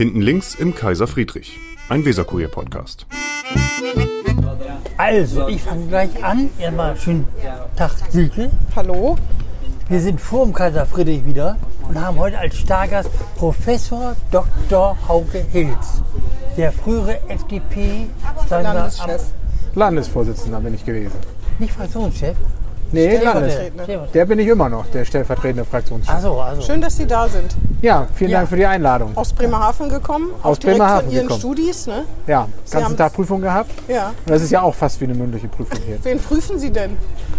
Hinten links im Kaiser Friedrich, ein Weserkurier-Podcast. Also, ich fange gleich an. Erstmal schönen Tag, Silke. Hallo? Wir sind vor dem Kaiser Friedrich wieder und haben heute als Stargast Professor Dr. Hauke Hilz, der frühere FDP Landeschef. Landesvorsitzender bin ich gewesen. nicht Fraktionschef. Nee, Landes. Stellvertretender. Der bin ich immer noch, der stellvertretende Fraktionschef. Also, also. Schön, dass Sie da sind. Ja, vielen Ja. Dank für die Einladung. Aus Bremerhaven gekommen. Aus auch direkt Bremerhaven von Ihren gekommen. Studis, ne? Ja, ganzen haben- Tag Prüfung gehabt. Ja. Und das ist ja auch fast wie eine mündliche Prüfung hier. Wen prüfen Sie denn?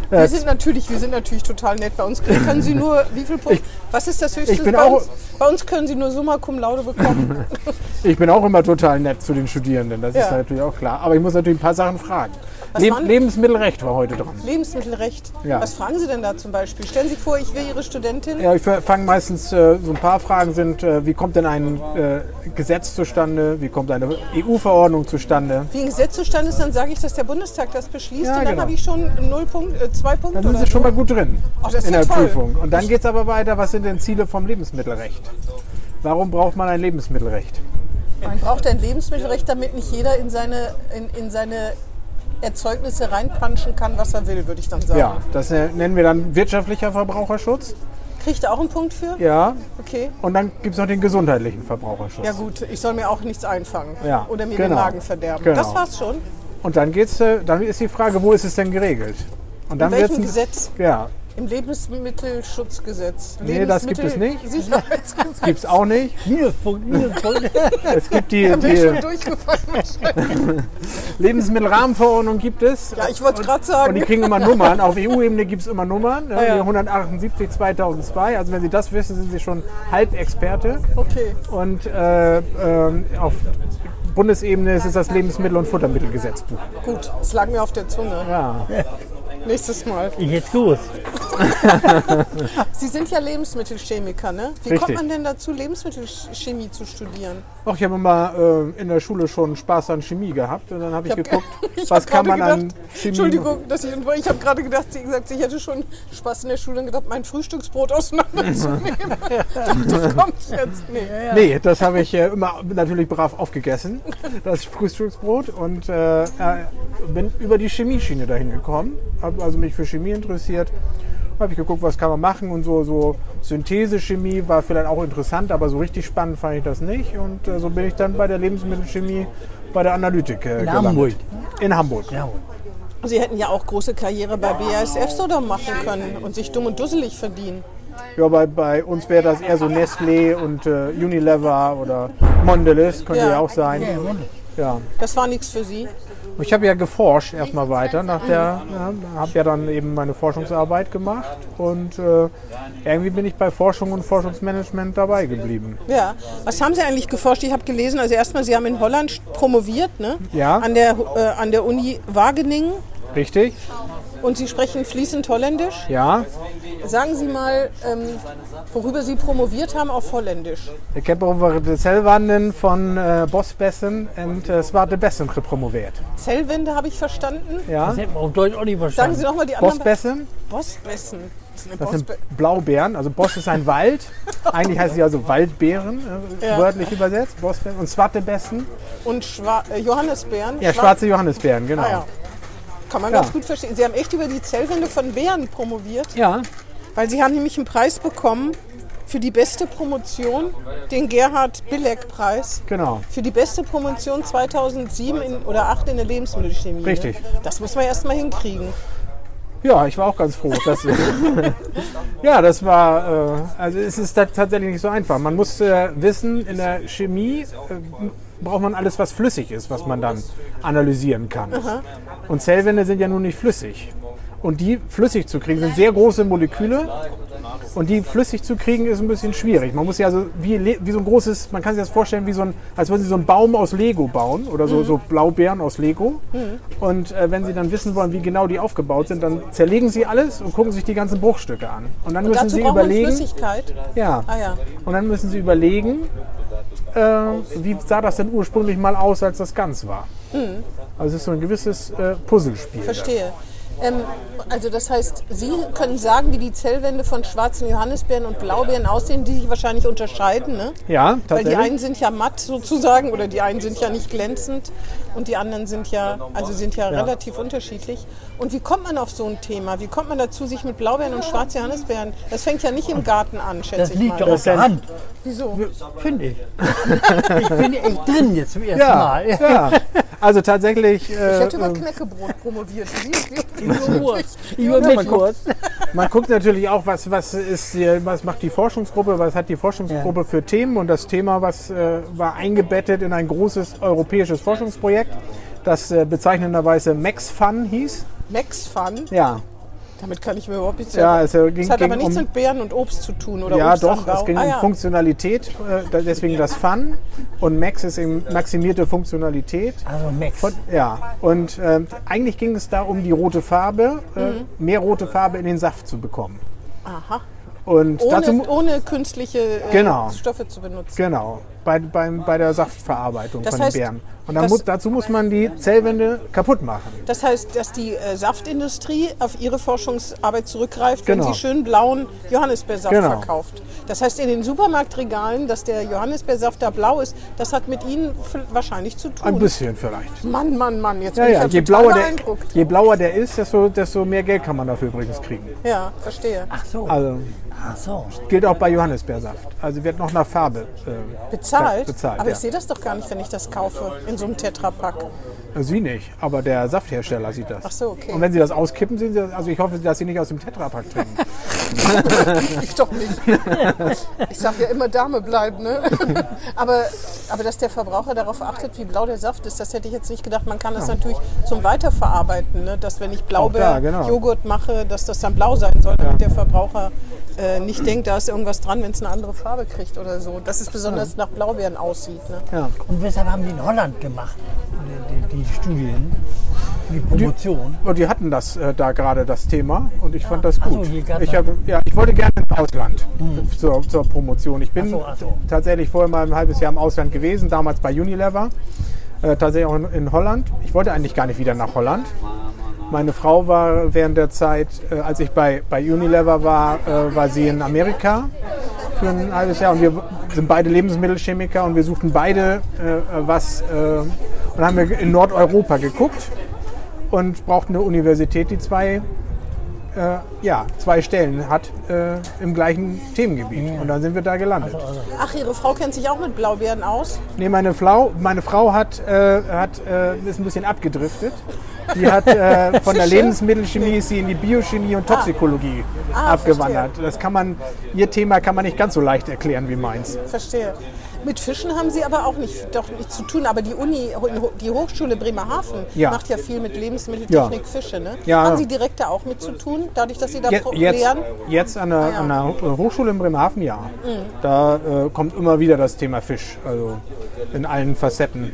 Wir Äh, sind natürlich, wir sind natürlich total nett. Bei uns können Sie nur, wie viel Punkte? Was ist das höchste? ich bin bei, auch- uns, bei uns können Sie nur Summa Cum Laude bekommen. Ich bin auch immer total nett zu den Studierenden, das Ja. ist natürlich auch klar. Aber ich muss natürlich ein paar Sachen fragen. Leb waren- Lebensmittelrecht war heute dran. Lebensmittelrecht. Ja. Was fragen Sie denn da zum Beispiel? Stellen Sie vor, ich wäre Ihre Studentin. Ja, ich fange meistens, äh, so ein paar Fragen sind, äh, wie kommt denn ein äh, Gesetz zustande? Wie kommt eine EU-Verordnung zustande? Wie ein Gesetz zustande ist, dann sage ich, dass der Bundestag das beschließt Ja, und dann genau. habe ich schon null Punkt, äh, zwei Punkte. Dann sind Sie schon mal gut drin Ach, das ist in der toll. Prüfung. Und dann geht es aber weiter, was sind denn Ziele vom Lebensmittelrecht? Warum braucht man ein Lebensmittelrecht? Man braucht ein Lebensmittelrecht, damit nicht jeder in seine, in, in seine Erzeugnisse reinpanschen kann, was er will, würde ich dann sagen. Ja, das äh, nennen wir dann wirtschaftlicher Verbraucherschutz. Kriegt er auch einen Punkt für? Ja. Okay. Und dann gibt es noch den gesundheitlichen Verbraucherschutz. Ja gut, ich soll mir auch nichts einfangen Ja, oder mir den genau. Magen verderben. Genau. Das war's schon. Und dann geht's, äh, dann ist die Frage, wo ist es denn geregelt? Und dann In welchem wird's Gesetz? Ja, Im Lebensmittelschutzgesetz. Nee, das gibt es nicht. Sicherheitsgesetz. gibt's auch nicht. Minuspunkt, Minuspunkt. Es gibt die, die. Lebensmittelrahmenverordnung gibt es. Ja, ich wollte es gerade Und die sagen. kriegen immer Nummern. Auf EU-Ebene gibt es immer Nummern. Ne? Ah, ja. Die 178 2002. Also wenn Sie das wissen, sind Sie schon Halbexperte. Okay. Und äh, ähm, auf Bundesebene ist es das Lebensmittel- und Futtermittelgesetzbuch. Gut, es lag mir auf der Zunge. Ja. Nächstes Mal. Ich jetzt los. Sie sind ja Lebensmittelchemiker, ne? Wie Richtig. kommt man denn dazu, Lebensmittelchemie zu studieren? Ach, ich habe immer äh, in der Schule schon Spaß an Chemie gehabt. Und dann habe ich, hab geguckt, ge- ich was kann gerade man an gedacht, Chemie Entschuldigung, dass ich, ich habe gerade gedacht, sie gesagt, ich hätte schon Spaß in der Schule und gedacht, mein Frühstücksbrot auseinanderzunehmen. das kommt jetzt. Nee. Nee, das habe ich äh, immer natürlich brav aufgegessen, das Frühstücksbrot. Und äh, äh, bin über die Chemieschiene dahin gekommen, habe also mich für Chemie interessiert. Habe ich geguckt, was kann man machen und so, so Synthesechemie war vielleicht auch interessant, aber so richtig spannend fand ich das nicht. Und äh, so bin ich dann bei der Lebensmittelchemie, bei der Analytik äh, In gelandet. Hamburg. In Hamburg. Ja, Sie hätten ja auch große Karriere bei BASF so machen können und sich dumm und dusselig verdienen. Ja, bei, bei uns wäre das eher so Nestlé und äh, Unilever oder Mondelez, könnte Ja. ja, auch sein. Ja. Das war nichts für Sie. Ich habe ja geforscht erstmal weiter nach der, ja, habe ja dann eben meine Forschungsarbeit gemacht und äh, irgendwie bin ich bei Forschung und Forschungsmanagement dabei geblieben. Ja. Was haben Sie eigentlich geforscht? Ich habe gelesen, also erstmal, Sie haben in Holland promoviert, ne? Ja. An der, äh, an der Uni Wageningen Richtig? und Sie sprechen fließend Holländisch. Ja. Sagen Sie mal, ähm, worüber Sie promoviert haben auf Holländisch. Ik heb over de celwanden van uh, bosbessen en uh, zwarte bessen gepromoveerd. Zellwände habe ich verstanden. Ja. das hätten wir auf Deutsch auch nicht Sagen verstanden. Sie nochmal die anderen. Bosbessen, Bosbessen. Das ist eine das sind Blaubeeren. Also Boss ist ein Wald. Eigentlich heißen sie also Waldbeeren, äh, Ja. wörtlich übersetzt. Bosbeeren. Und zwarte Bessen. und Schwa äh, Johannisbeeren. Ja, Schwa- schwarze Johannisbeeren, genau. Ah, ja. Kann man Ja. ganz gut verstehen. Sie haben echt über die Zellwände von Beeren promoviert, Ja, weil Sie haben nämlich einen Preis bekommen für die beste Promotion, den Gerhard Billeck-Preis. genau. Für die beste Promotion 2007 in, oder 2008 in der Lebensmittelchemie. Richtig. Ne? Das muss man erst mal hinkriegen. Ja, ich war auch ganz froh. Dass, ja, das war, äh, also es ist ta- tatsächlich nicht so einfach. Man muss äh, wissen, in der Chemie äh, braucht man alles, was flüssig ist, was man dann analysieren kann. Und Zellwände sind ja nun nicht flüssig. Und die flüssig zu kriegen, sind sehr große Moleküle. Und die flüssig zu kriegen, ist ein bisschen schwierig. Man muss ja so wie, wie so ein großes, man kann sich das vorstellen, wie so ein, als würden Sie so einen Baum aus Lego bauen oder so, so Blaubeeren aus Lego. Und äh, wenn Sie dann wissen wollen, wie genau die aufgebaut sind, dann zerlegen Sie alles und gucken sich die ganzen Bruchstücke an. Und dann Und müssen Sie überlegen, ja, Ah ja. und dann müssen Sie überlegen, äh, wie sah das denn ursprünglich mal aus, als das ganz war. Also es ist so ein gewisses äh, Puzzlespiel. Verstehe. Ähm, also das heißt, Sie können sagen, wie die Zellwände von schwarzen Johannisbeeren und Blaubeeren aussehen, die sich wahrscheinlich unterscheiden, ne? Ja, Weil die tatsächlich. einen sind ja matt sozusagen oder die einen sind ja nicht glänzend und die anderen sind ja, also sind ja, relativ unterschiedlich. Und wie kommt man auf so ein Thema? Wie kommt man dazu, sich mit Blaubeeren und schwarzen Johannisbeeren? Das fängt ja nicht im Garten an, schätze Das ich liegt mal. doch auf der Hand, Wieso? finde ich. ich bin echt drin jetzt zum ersten ja, Mal. ja. Also tatsächlich, Ich äh, hätte über äh, Knäckebrot promoviert. Guckt- Wurst. man guckt natürlich auch, was, was, ist, die- was macht die Forschungsgruppe, was hat die Forschungsgruppe für Themen. Und das Thema, was äh, war eingebettet in ein großes europäisches Forschungsprojekt, das äh, bezeichnenderweise MaxFun hieß. Max Fun, Ja, damit kann ich mir überhaupt nichts Ja, sagen. es, äh, ging- Das hat aber ging nichts um- mit Beeren und Obst zu tun oder ja doch, Obstanbau. es ging ah, um ja. Funktionalität, äh, deswegen das Fun. Und Max ist eben maximierte Funktionalität. Also Max. Von, ja, und ähm, eigentlich ging es da um die rote Farbe, äh, Mhm. mehr rote Farbe in den Saft zu bekommen. Aha. Und dazu, Ohne, mu- ohne künstliche äh, Genau. Stoffe zu benutzen. Genau, bei, beim, bei der Saftverarbeitung Das von heißt, den Beeren. Und dann das- muss, dazu muss man die Zellwände kaputt machen. Das heißt, dass die äh, Saftindustrie auf ihre Forschungsarbeit zurückgreift, wenn Genau. sie schön blauen Johannisbeersaft Genau. verkauft. Das heißt, in den Supermarktregalen, dass der Johannisbeersaft da blau ist, das hat mit Ihnen wahrscheinlich zu tun. Ein bisschen vielleicht. Mann, Mann, Mann, jetzt Ja, bin ja, ich je ja total blauer, der, je blauer der ist, desto, desto mehr Geld kann man dafür übrigens kriegen. Ja, verstehe. Ach so. Also Ach so. gilt auch bei Johannisbeersaft. Also wird noch nach Farbe äh, Bezahlt? Bezahlt aber ja. ich sehe das doch gar nicht, wenn ich das kaufe in so einem Tetrapack. Sie nicht, aber der Safthersteller sieht das. Ach so, okay. Und wenn Sie das auskippen, sehen Sie, das- also ich hoffe, dass Sie nicht aus dem Tetrapack trinken. Ich doch nicht. Ich sag ja immer Dame bleiben, ne? Aber, aber dass der Verbraucher darauf achtet, wie blau der Saft ist, das hätte ich jetzt nicht gedacht. Man kann das natürlich zum Weiterverarbeiten, ne? dass wenn ich da, genau. Blaubeer-Joghurt mache, dass das dann blau sein soll, damit der Verbraucher äh, nicht denkt, da ist irgendwas dran, wenn es eine andere Farbe kriegt oder so. Dass es besonders nach Blaubeeren aussieht. Ne? Ja. Und weshalb haben die in Holland gemacht, die, die, die Studien, die Promotion? Und die hatten das äh, da gerade das Thema und ich fand das so, gut. gab's ich, das. Ja, ich wollte gerne ins Ausland zur, zur Promotion. Ich bin Ach so, ach so. tatsächlich vorher mal ein halbes Jahr im Ausland gewesen, damals bei Unilever, äh, tatsächlich auch in, in Holland. Ich wollte eigentlich gar nicht wieder nach Holland. Meine Frau war während der Zeit, äh, als ich bei, bei Unilever war, äh, war sie in Amerika für ein halbes Jahr und wir sind beide Lebensmittelchemiker und wir suchten beide äh, was äh, und haben wir in Nordeuropa geguckt und brauchten eine Universität, die zwei, äh, ja, zwei Stellen hat äh, im gleichen Themengebiet. Und dann sind wir da gelandet. Ach, Ihre Frau kennt sich auch mit Blaubeeren aus? Nee, meine Frau, meine Frau hat, äh, hat, äh, ist ein bisschen abgedriftet. Die hat äh, von der? Lebensmittelchemie ist sie in die Biochemie und Toxikologie Ah, abgewandert. Das kann man, ihr Thema kann man nicht ganz so leicht erklären wie meins. Verstehe. Mit Fischen haben Sie aber auch nicht, doch nichts zu tun. Aber die Uni, die Hochschule Bremerhaven Ja. macht ja viel mit Lebensmitteltechnik, Ja. Fische. Ne? Ja. Haben Sie direkt da auch mit zu tun, dadurch, dass Sie da jetzt, lehren? jetzt an der, Ah, an der Hochschule in Bremerhaven, ja. Mhm. Da äh, kommt immer wieder das Thema Fisch. Also in allen Facetten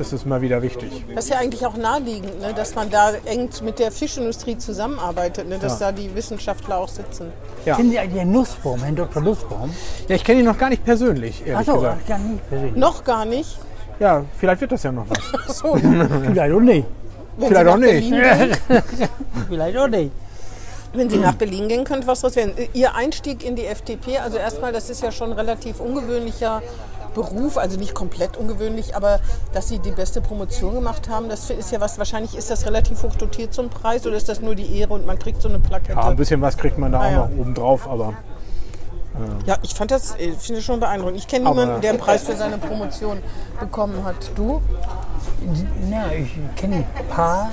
ist es mal wieder wichtig. Das ist ja eigentlich auch naheliegend, ne? dass man da eng mit der Fischindustrie zusammenarbeitet, ne? dass Ja. da die Wissenschaftler auch sitzen. Ja. Kennen Sie eigentlich Herrn Nussbaum, Herrn Dr. Nussbaum? Ja, ich kenne ihn noch gar nicht persönlich, ehrlich Achso, gesagt. gar nicht persönlich. Noch gar nicht. Ja, vielleicht wird das ja noch was. Ach so, Vielleicht auch nicht. wenn Vielleicht auch nicht. Vielleicht auch nicht. Wenn Sie nach Berlin gehen, könnte was draus werden. Ihr Einstieg in die FDP, also erstmal, das ist ja schon ein relativ ungewöhnlicher Beruf, also nicht komplett ungewöhnlich, aber dass Sie die beste Promotion gemacht haben, das ist ja was, wahrscheinlich ist das relativ hoch dotiert zum Preis oder ist das nur die Ehre und man kriegt so eine Plakette? Ja, ein bisschen was kriegt man da Ah, auch ja. noch oben drauf, aber Ja, ich fand das, ich finde das schon beeindruckend. Ich kenne niemanden, der einen Preis für seine Promotion bekommen hat. Du? Ja, ich kenne ein paar.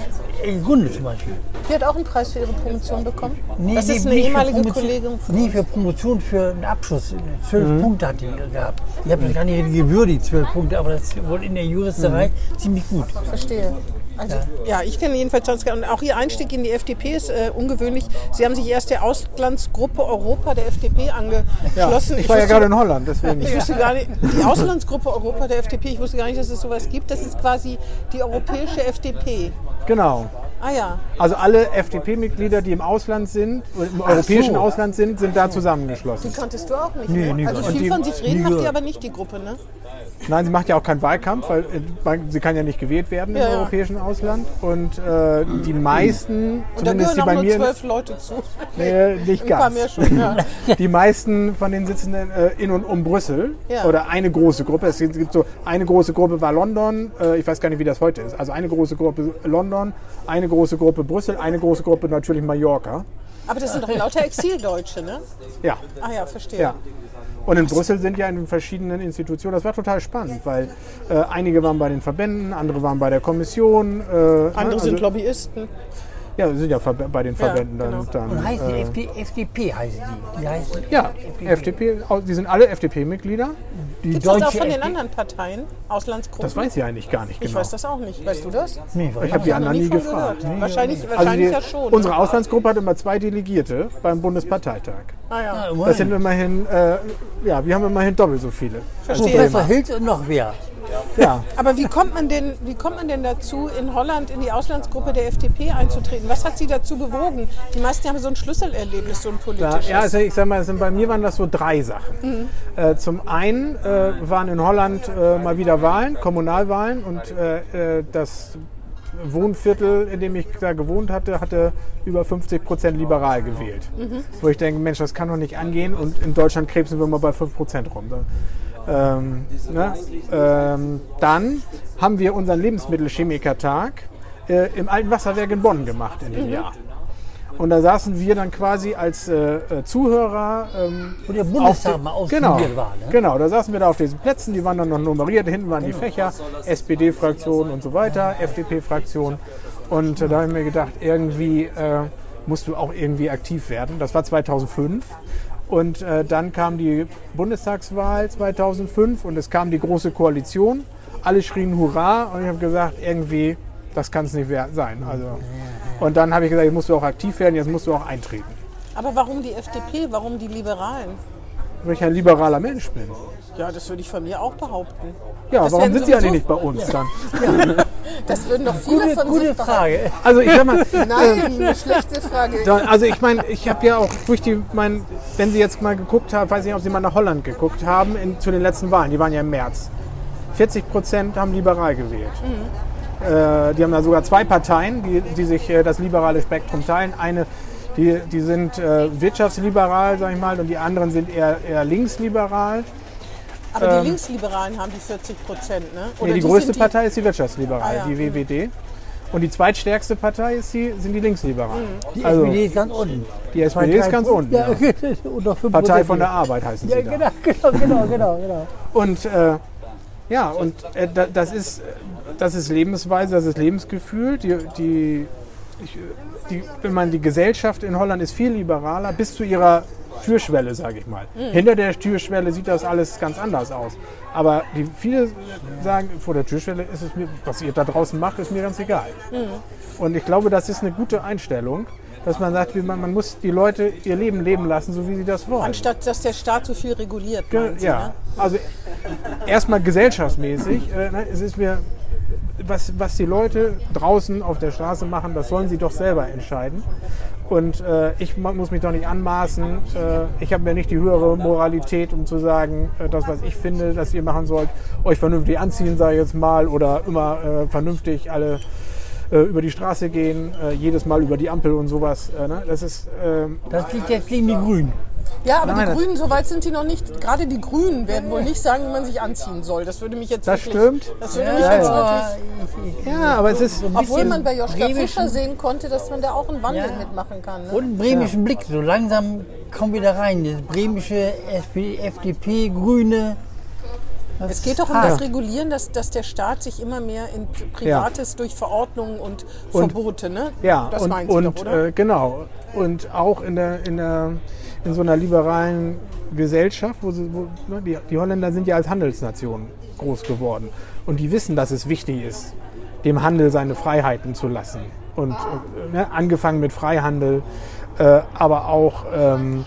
Gunde zum Beispiel. Die hat auch einen Preis für ihre Promotion bekommen? Nee, das nee, ist eine ehemalige Promotion- Kollegin von Nee, für Promotion, für einen Abschluss. Zwölf Mhm. Punkte hat die gehabt. Ich habe das gar nicht gewürdigt, zwölf Punkte, aber das ist wohl in der Juristerei Mhm. ziemlich gut. Verstehe. Also, ja. ich kenne jedenfalls und auch Ihr Einstieg in die FDP ist äh, ungewöhnlich. Sie haben sich erst der Auslandsgruppe Europa der FDP ja. angeschlossen. Ich war ja wusste- gerade in Holland, deswegen. Ich wusste gar nicht, die Auslandsgruppe Europa der FDP, ich wusste gar nicht, dass es sowas gibt. Das ist quasi die europäische FDP. Genau. Ah ja. Also alle FDP-Mitglieder, die im Ausland sind, im europäischen so. Ausland sind, sind da zusammengeschlossen. Die kanntest du auch nicht. Nee, ne? also viel von sich reden macht die aber nicht, die Gruppe, ne? Nein, sie macht ja auch keinen Wahlkampf, weil äh, sie kann ja nicht gewählt werden Ja, im ja. europäischen Ausland. Und äh, die meisten, Und da zumindest die bei nur mir, zwölf Leute zu. nee, nicht Ein ganz. schon, ja. Die meisten von denen sitzen äh, in und um Brüssel oder eine große Gruppe. Es gibt so eine große Gruppe war London. Äh, ich weiß gar nicht, wie das heute ist. Also eine große Gruppe London, eine große Gruppe Brüssel, eine große Gruppe natürlich Mallorca. Aber das sind doch lauter Exildeutsche, ne? Ja, Ah ja, verstehe. Und in Brüssel sind ja in verschiedenen Institutionen. Das war total spannend, weil äh, einige waren bei den Verbänden, andere waren bei der Kommission. Äh, Andere ne, sind also, Lobbyisten. Ja, sind ja bei den Verbänden genau. dann. Und dann heißt die äh, FD, FDP heißen die. Die heißen ja, FDP, au- die sind alle FDP-Mitglieder. die Gibt es das auch deutsche von den anderen Parteien? Auslandsgruppen? Das weiß ich eigentlich gar nicht ich genau. weiß das auch nicht. Weißt du das? Nee, Ich habe die anderen nie gefragt. gehört. Wahrscheinlich, Also wahrscheinlich die, ja schon. unsere? Auslandsgruppe hat immer zwei Delegierte beim Bundesparteitag. Ah, ja. Das sind immerhin, äh, ja, wir haben immerhin doppelt so viele. Verstehe. Professor Hilz und noch wer. Ja, Aber wie kommt, man denn, wie kommt man denn dazu, in Holland in die Auslandsgruppe der FDP einzutreten? Was hat Sie dazu bewogen? Die meisten haben so ein Schlüsselerlebnis, so ein politisches. ja also ich sag mal, sind, bei mir waren das so drei Sachen. Äh, zum einen äh, waren in Holland äh, mal wieder Wahlen, Kommunalwahlen und äh, äh, das Wohnviertel, in dem ich da gewohnt hatte, hatte über 50 Prozent liberal gewählt. Wo ich denke, Mensch, das kann doch nicht angehen und in Deutschland krebsen wir mal bei 5 Prozent rum. Ähm, ne? ähm, dann haben wir unseren Lebensmittelchemikertag äh, im Alten Wasserwerk in Bonn gemacht in dem Jahr. Und da saßen wir dann quasi als äh, äh, Zuhörer. Ähm, Wo der auf Bundestag den- mal genau, war. Ne? genau, da saßen wir da auf diesen Plätzen, die waren dann noch nummeriert, hinten waren die Fächer, SPD-Fraktion und so weiter, FDP-Fraktion. Und äh, da habe ich mir gedacht, irgendwie äh, musst du auch irgendwie aktiv werden. Das war 2005. Und äh, dann kam die Bundestagswahl 2005 und es kam die Große Koalition. Alle schrien Hurra und ich habe gesagt, irgendwie, das kann es nicht sein. Also, und dann habe ich gesagt, jetzt musst du auch aktiv werden, jetzt musst du auch eintreten. Aber warum die FDP? Warum die Liberalen? Weil ich ein liberaler Mensch bin. Ja, das würde ich von mir auch behaupten. Ja, Das warum sind sie eigentlich nicht bei uns dann? Das würden doch viele Gute, von gute behaupten. Frage. Also ich sag mal, Nein, eine schlechte Frage. Da- Also ich meine, ich habe ja auch durch die, mein, wenn Sie jetzt mal geguckt haben, weiß nicht, ob Sie mal nach Holland geguckt haben, in, zu den letzten Wahlen, die waren ja im März. 40 Prozent haben liberal gewählt. Äh, die haben da sogar zwei Parteien, die, die sich äh, das liberale Spektrum teilen. Eine, die, die sind äh, wirtschaftsliberal, sag ich mal, und die anderen sind eher, eher linksliberal. Aber ähm, die Linksliberalen haben die 40 Prozent, ne? Nee, die sind größte die- Partei ist die wirtschaftsliberal, Ah, ja. die WWD. Und die zweitstärkste Partei ist die, sind die Linksliberalen. Die Also, SPD ist ganz unten. die SPD ist ganz unten. Ja, Ja. unter 5 Partei von der Arbeit heißen sie Ja, da. genau, genau, genau, genau, genau. Und äh, ja, und äh, da, das, ist, das ist Lebensweise, das ist Lebensgefühl. Die, die, ich, äh, die, wenn man die Gesellschaft in Holland ist viel liberaler, bis zu ihrer Türschwelle, sage ich mal. Hinter der Türschwelle sieht das alles ganz anders aus. Aber die, viele sagen, vor der Türschwelle ist es mir, was ihr da draußen macht, ist mir ganz egal. Und ich glaube, das ist eine gute Einstellung, dass man sagt, man, man muss die Leute ihr Leben leben lassen, so wie sie das wollen. Anstatt dass der Staat so viel reguliert. Ge- Sie, ja, ne? also erstmal gesellschaftsmäßig. Äh, ne, es ist mir, was, was die Leute draußen auf der Straße machen, das sollen sie doch selber entscheiden. Und äh, ich muss mich doch nicht anmaßen. Äh, ich habe mir nicht die höhere Moralität, um zu sagen, äh, das, was ich finde, dass ihr machen sollt, euch vernünftig anziehen, sage ich jetzt mal, oder immer äh, vernünftig alle äh, über die Straße gehen, äh, jedes Mal über die Ampel und sowas. Äh, ne? Das ist, ähm, Das liegt jetzt gegen Grünen. Ja, aber Nein, die Grünen, so weit sind die noch nicht. Gerade die Grünen werden wohl nicht sagen, wie man sich anziehen soll. Das würde mich jetzt Das wirklich, stimmt. Das würde mich Ja, jetzt wirklich. ich, ja, aber es ist, Obwohl man bei Joschka Fischer sehen konnte, dass man da auch einen Wandel Ja. mitmachen kann. Ne? und einen bremischen Blick, so langsam kommen wir da rein. Das bremische SPD, FDP, Grüne. Das Es geht doch um Ah. das Regulieren, dass, dass der Staat sich immer mehr in Privates durch Verordnungen und, Und- Verbote, ne? Ja, das und, und doch, oder? Äh, genau. Und auch in, der, in, der, in so einer liberalen Gesellschaft, wo, sie, wo ne, die, die Holländer sind ja als Handelsnation groß geworden. Und die wissen, dass es wichtig ist, dem Handel seine Freiheiten zu lassen. Und äh, ne, angefangen mit Freihandel, äh, aber auch ähm,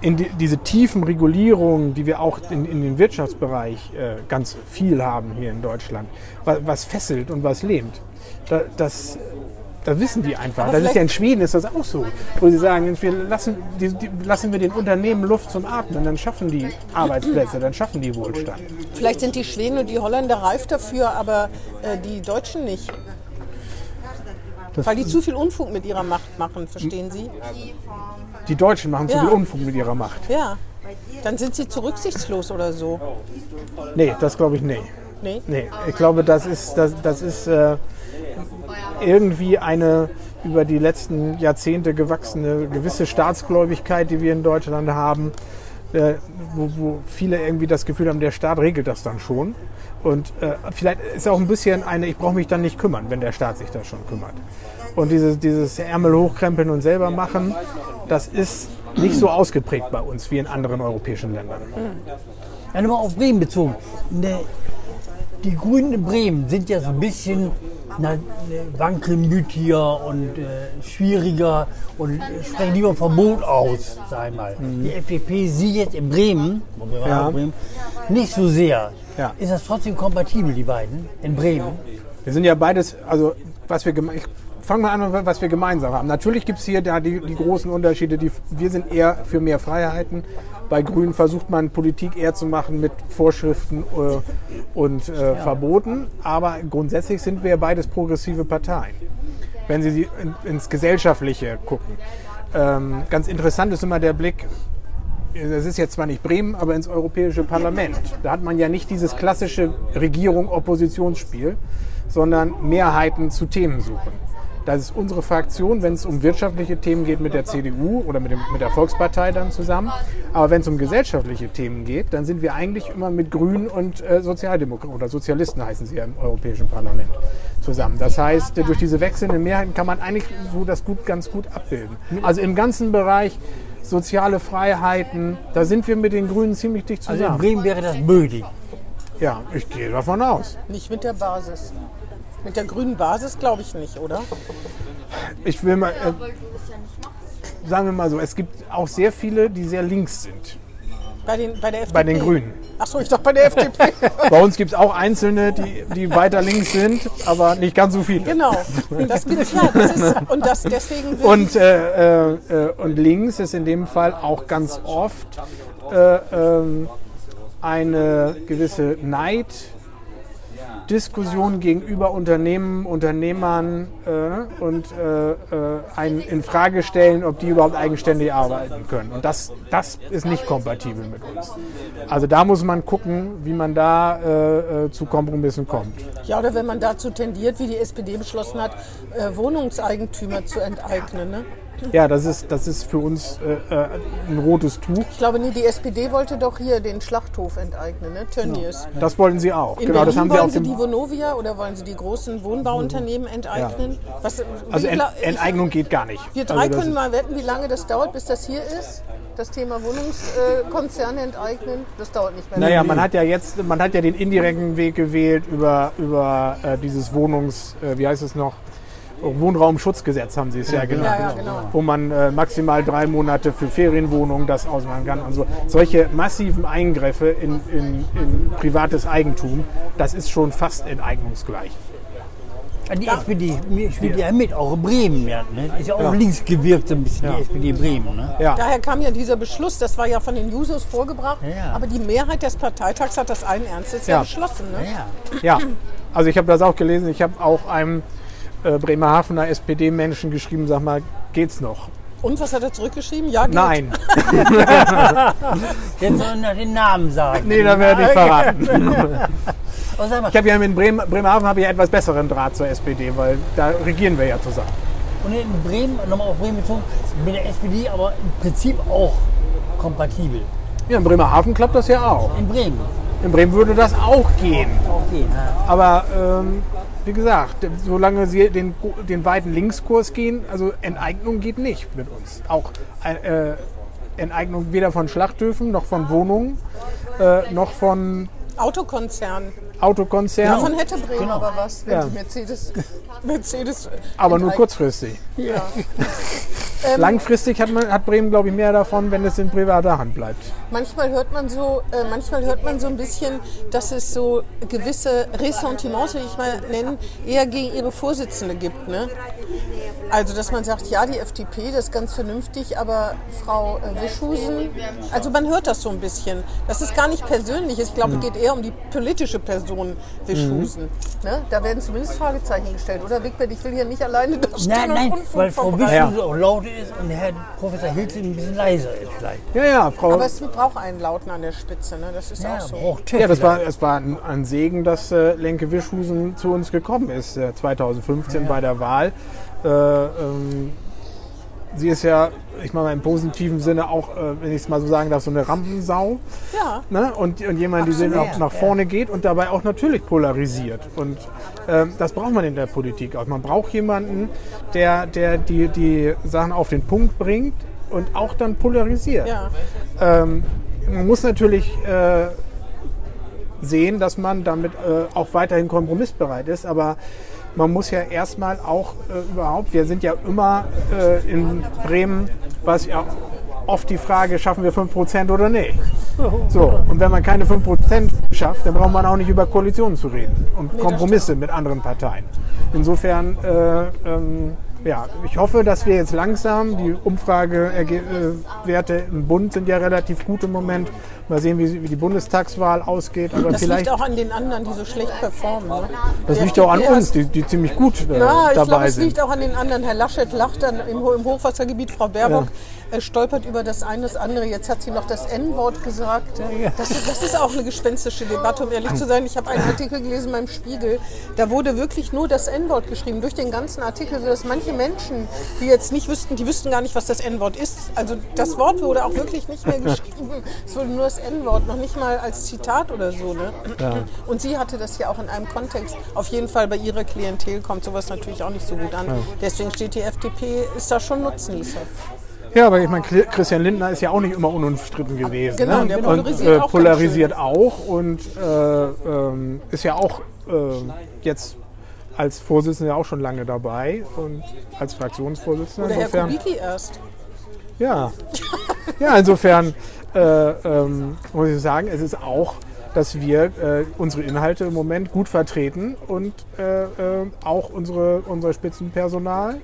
in die, diese tiefen Regulierungen, die wir auch in, in den Wirtschaftsbereich äh, ganz viel haben hier in Deutschland, was, was fesselt und was lähmt. Da, das, das wissen die einfach. Aber das ist ja in Schweden ist das auch so. Wo sie sagen, wir lassen, die, die, lassen wir den Unternehmen Luft zum Atmen, dann schaffen die Arbeitsplätze, dann schaffen die Wohlstand. Vielleicht sind die Schweden und die Holländer reif dafür, aber äh, die Deutschen nicht. Das, Weil die zu viel Unfug mit ihrer Macht machen, verstehen Sie? die Deutschen machen zu Ja. viel Unfug mit ihrer Macht. Ja. Dann sind sie zu rücksichtslos oder so. Nee, das glaube ich nicht. Nee? Nee, ich glaube, das ist, das, das ist äh, irgendwie eine über die letzten Jahrzehnte gewachsene gewisse Staatsgläubigkeit, die wir in Deutschland haben, äh, wo, wo viele irgendwie das Gefühl haben, der Staat regelt das dann schon. Und äh, vielleicht ist auch ein bisschen eine, ich brauche mich dann nicht kümmern, wenn der Staat sich da schon kümmert. Und dieses, dieses Ärmel hochkrempeln und selber machen, das ist nicht so ausgeprägt bei uns wie in anderen europäischen Ländern. Ja, nochmal auf Bremen bezogen. Ne, die Grünen in Bremen sind ja so ein bisschen wankelmütiger und äh, schwieriger und äh, sprechen lieber Verbot aus, sag ich mal. Die FDP sieht jetzt in Bremen, Mhm. Ja. Bremen nicht so sehr. Ja. Ist das trotzdem kompatibel, die beiden, in Bremen? Wir sind ja beides, also was wir geme- ich fange mal an, was wir gemeinsam haben. Natürlich gibt es hier da die, die großen Unterschiede. Die, wir sind eher für mehr Freiheiten. Bei Grünen versucht man Politik eher zu machen mit Vorschriften äh, und äh, Verboten. Aber grundsätzlich sind wir beides progressive Parteien. Wenn Sie ins Gesellschaftliche gucken. Ähm, ganz interessant ist immer der Blick das ist jetzt zwar nicht Bremen, aber ins Europäische Parlament. Da hat man ja nicht dieses klassische Regierung-Oppositionsspiel, sondern Mehrheiten zu Themen suchen. Das ist unsere Fraktion, wenn es um wirtschaftliche Themen geht, mit der CDU oder mit, dem, mit der Volkspartei dann zusammen. Aber wenn es um gesellschaftliche Themen geht, dann sind wir eigentlich immer mit Grünen und äh, Sozialdemokraten oder Sozialisten heißen sie ja im Europäischen Parlament zusammen. Das heißt, äh, durch diese wechselnden Mehrheiten kann man eigentlich so das gut, ganz gut abbilden. Also im ganzen Bereich soziale Freiheiten, da sind wir mit den Grünen ziemlich dicht Also in zusammen. Bremen wäre das möglich. Ja, ich gehe davon aus. Nicht mit der Basis. Mit der grünen Basis glaube ich nicht, oder? Ich will mal, äh, sagen wir mal so, es gibt auch sehr viele, die sehr links sind. Bei den, bei der FDP? Bei den Grünen. Achso, ich dachte bei der FDP. Bei uns gibt es auch Einzelne, die, die weiter links sind, aber nicht ganz so viele. genau. Das gibt's ja. Das ist, und das deswegen Und, äh, äh, und links ist in dem Fall auch ganz oft äh, ähm, eine gewisse Neiddiskussion gegenüber Unternehmen, Unternehmern äh, und äh, äh, ein in Frage stellen, ob die überhaupt eigenständig arbeiten können. Und das, das ist nicht kompatibel mit uns. Also da muss man gucken, wie man da äh, äh, zu Kompromissen kommt. Ja, oder wenn man dazu tendiert, wie die SPD beschlossen hat, äh, Wohnungseigentümer zu enteignen. Ne? Ja, das ist, das ist für uns äh, äh, ein rotes Tuch. Ich glaube, nee, die SPD wollte doch hier den Schlachthof enteignen, ne? Tönnies. Das wollten sie auch. In genau, das haben sie wollen sie die Vonovia oder wollen sie die großen Wohnbauunternehmen enteignen? Was, Also wie Ent, Enteignung geht gar nicht. Wir also drei das können mal wetten, wie lange das dauert, bis das hier ist. Das Thema Wohnungskonzerne enteignen, das dauert nicht mehr. Naja, man hat ja jetzt, man hat ja den indirekten Weg gewählt über, über äh, dieses Wohnungs, äh, wie heißt es noch? Wohnraumschutzgesetz haben sie es ja genannt. Ja, ja, genau. Wo man äh, maximal drei Monate für Ferienwohnungen das ausmachen kann. Und so. Solche massiven Eingriffe in, in, in privates Eigentum, das ist schon fast enteignungsgleich. Die SPD spielt ja mit, auch in Bremen. Ja, ne? Ist ja auch Ja. links gewirkt, so ein bisschen Ja. die SPD Bremen. Ne? Ja. Daher kam ja dieser Beschluss, das war ja von den Jusos vorgebracht, Ja, ja. aber die Mehrheit des Parteitags hat das allen Ernstes ja, Ja. beschlossen. Ne? Ja, Ja, also ich habe das auch gelesen. Ich habe auch einem äh, Bremerhavener SPD-Menschen geschrieben, sag mal, geht's noch? Und was hat er zurückgeschrieben? Ja, geht. Nein, Jetzt sollen wir den Namen sagen. nee, da werde ich verraten. Mal, Ich habe ja in Bremen, Bremerhaven habe ich einen etwas besseren Draht zur SPD, weil da regieren wir ja zusammen. und in Bremen, nochmal auf Bremen bezogen, mit der SPD aber im Prinzip auch kompatibel. Ja, in Bremerhaven klappt das ja auch. In Bremen. In Bremen würde das auch gehen. Okay, na, Aber ähm, wie gesagt, solange sie den, den weiten Linkskurs gehen, also Enteignung geht nicht mit uns. Auch äh, Enteignung weder von Schlachthöfen noch von Wohnungen äh, noch von Autokonzern. Davon hätte Bremen Genau. aber was, wenn Ja. die Mercedes, Mercedes aber nur kurzfristig. Ja. Langfristig hat, man, hat Bremen, glaube ich, mehr davon, wenn es in privater Hand bleibt. Manchmal hört man so, äh, manchmal hört man so ein bisschen, dass es so gewisse Ressentiments, will ich mal nennen, eher gegen ihre Vorsitzende gibt. Ne? Also, dass man sagt, ja, die FDP, das ist ganz vernünftig, aber Frau äh, Wischhusen, also man hört das so ein bisschen. Das ist gar nicht persönlich. Ich glaube, es geht eher um die politische Person Wischhusen. Ne? Da werden zumindest Fragezeichen gestellt. Oder Wigbert, ich will hier nicht alleine da stehen Nein, und nein, Unfug weil Frau. Wischhusen auch laut ist und Herr Professor Hilze ein bisschen leiser ist vielleicht. Ja, ja, Frau. Aber es braucht einen Lauten an der Spitze, ne? das ist Ja, auch so. braucht Ja, das war, es war ein, ein Segen, dass äh, Lenke Wischhusen zu uns gekommen ist, äh, 2015 bei der Wahl. Äh, ähm, sie ist ja, ich meine im positiven Sinne auch, äh, wenn ich es mal so sagen darf, so eine Rampensau. Ja. Ne? Und, und jemand, die Absolut. auch nach vorne geht und dabei auch natürlich polarisiert. Und ähm, das braucht man in der Politik auch. Man braucht jemanden, der, der die, die Sachen auf den Punkt bringt und auch dann polarisiert. Ja. Ähm, man muss natürlich äh, sehen, dass man damit äh, auch weiterhin kompromissbereit ist, aber man muss ja erstmal auch äh, überhaupt, wir sind ja immer äh, in Bremen, was ja oft die Frage, schaffen wir 5% oder nicht? So, und wenn man keine 5% schafft, dann braucht man auch nicht über Koalitionen zu reden und Kompromisse mit anderen Parteien. Insofern, äh, ähm, ja, ich hoffe, dass wir jetzt langsam, die Umfragewerte im Bund sind ja relativ gut im Moment. Mal sehen, wie, die Bundestagswahl ausgeht. Aber Das vielleicht, liegt auch an den anderen, die so schlecht performen. Ne? das Der liegt auch an uns, die, die ziemlich gut äh, Ja, ich glaube, dabei es sind. liegt auch an den anderen. Herr Laschet lacht dann im, im Hochwassergebiet. Frau Baerbock äh, stolpert über das eine, das andere. Jetzt hat sie noch das N-Wort gesagt. Das, ist- das ist auch eine gespenstische Debatte, um ehrlich zu sein. Ich habe einen Artikel gelesen beim Spiegel. Da wurde wirklich nur das N-Wort geschrieben, durch den ganzen Artikel, sodass manche Menschen, die jetzt nicht wüssten, die wüssten gar nicht, was das N-Wort ist. Also das Wort wurde auch wirklich nicht mehr geschrieben. Es wurde nur das N-Wort, noch nicht mal als Zitat oder so. Ne? Und sie hatte das ja auch in einem Kontext. Auf jeden Fall bei ihrer Klientel kommt sowas natürlich auch nicht so gut an. Deswegen steht die FDP, ist da schon Nutznießer. Ja, aber ich meine, Christian Lindner ist ja auch nicht immer unumstritten gewesen. Genau, ne? der und polarisiert äh, auch polarisiert auch und äh, ähm, ist ja auch äh, jetzt als Vorsitzender auch schon lange dabei und als Fraktionsvorsitzender. Oder Herr Insofern, Kubicki erst. ja. ja, insofern äh, ähm, muss ich sagen, es ist auch, dass wir äh, unsere Inhalte im Moment gut vertreten und äh, äh, auch unsere, unser Spitzenpersonal.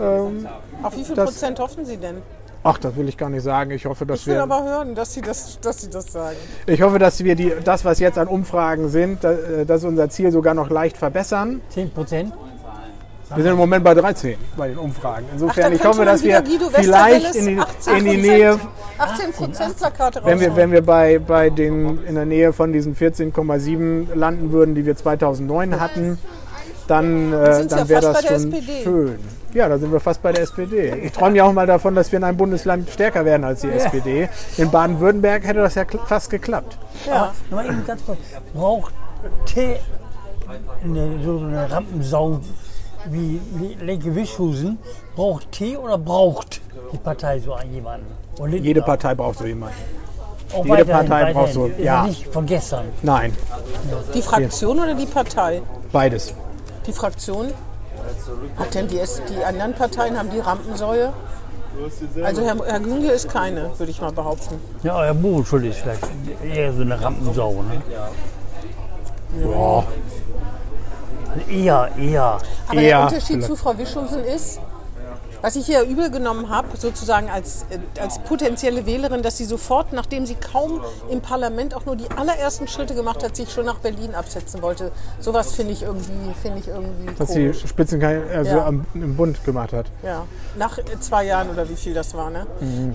Ähm, Auf wie viel Prozent hoffen Sie denn? Ach, das will ich gar nicht sagen. Ich hoffe, dass Ich will wir. aber hören, dass Sie das, dass Sie das sagen. Ich hoffe, dass wir die, das, was jetzt an Umfragen sind, äh, dass unser Ziel sogar noch leicht verbessern. 10 Prozent? Wir sind im Moment bei 13 bei den Umfragen. Insofern, da ich hoffe, dass wir vielleicht in die, 18 in die Nähe, 18 Prozent Plakate wenn wir, wenn wir bei, bei den, in der Nähe von diesen 14,7 landen würden, die wir 2009 hatten, dann, äh, dann ja wäre das schon schön. Ja, da sind wir fast bei der SPD. Ich träume ja auch mal davon, dass wir in einem Bundesland stärker werden als die SPD. In Baden-Württemberg hätte das ja fast geklappt. ja. Noch mal eben ganz kurz. Braucht Tee eine, so eine Rampensau wie Lenke Wischhusen, braucht Tee oder braucht die Partei so einen jemanden? Jede Partei braucht so jemanden. auch jede weiterhin, Partei braucht so- Ist ja. Nicht von gestern. Nein, Die Fraktion oder die Partei? beides. Die Fraktion? Hat denn die, die anderen Parteien, haben die Rampensäue? Also Herr, Herr Güngel ist keine, würde ich mal behaupten. Ja, euer Bogenschuld ist vielleicht eher so eine Rampensau. Ne? Ja. Also eher, eher. Aber Eher der Unterschied vielleicht. zu Frau Wischhusen ist, was ich hier übel genommen habe, sozusagen als, äh, als potenzielle Wählerin, dass sie sofort, nachdem sie kaum im Parlament auch nur die allerersten Schritte gemacht hat, sich schon nach Berlin absetzen wollte. Sowas finde ich irgendwie, finde ich irgendwie die komisch. Spitzenkandidatin also Ja. am, im Bund gemacht hat. Ja, nach äh, zwei Jahren oder wie viel das war. Ne?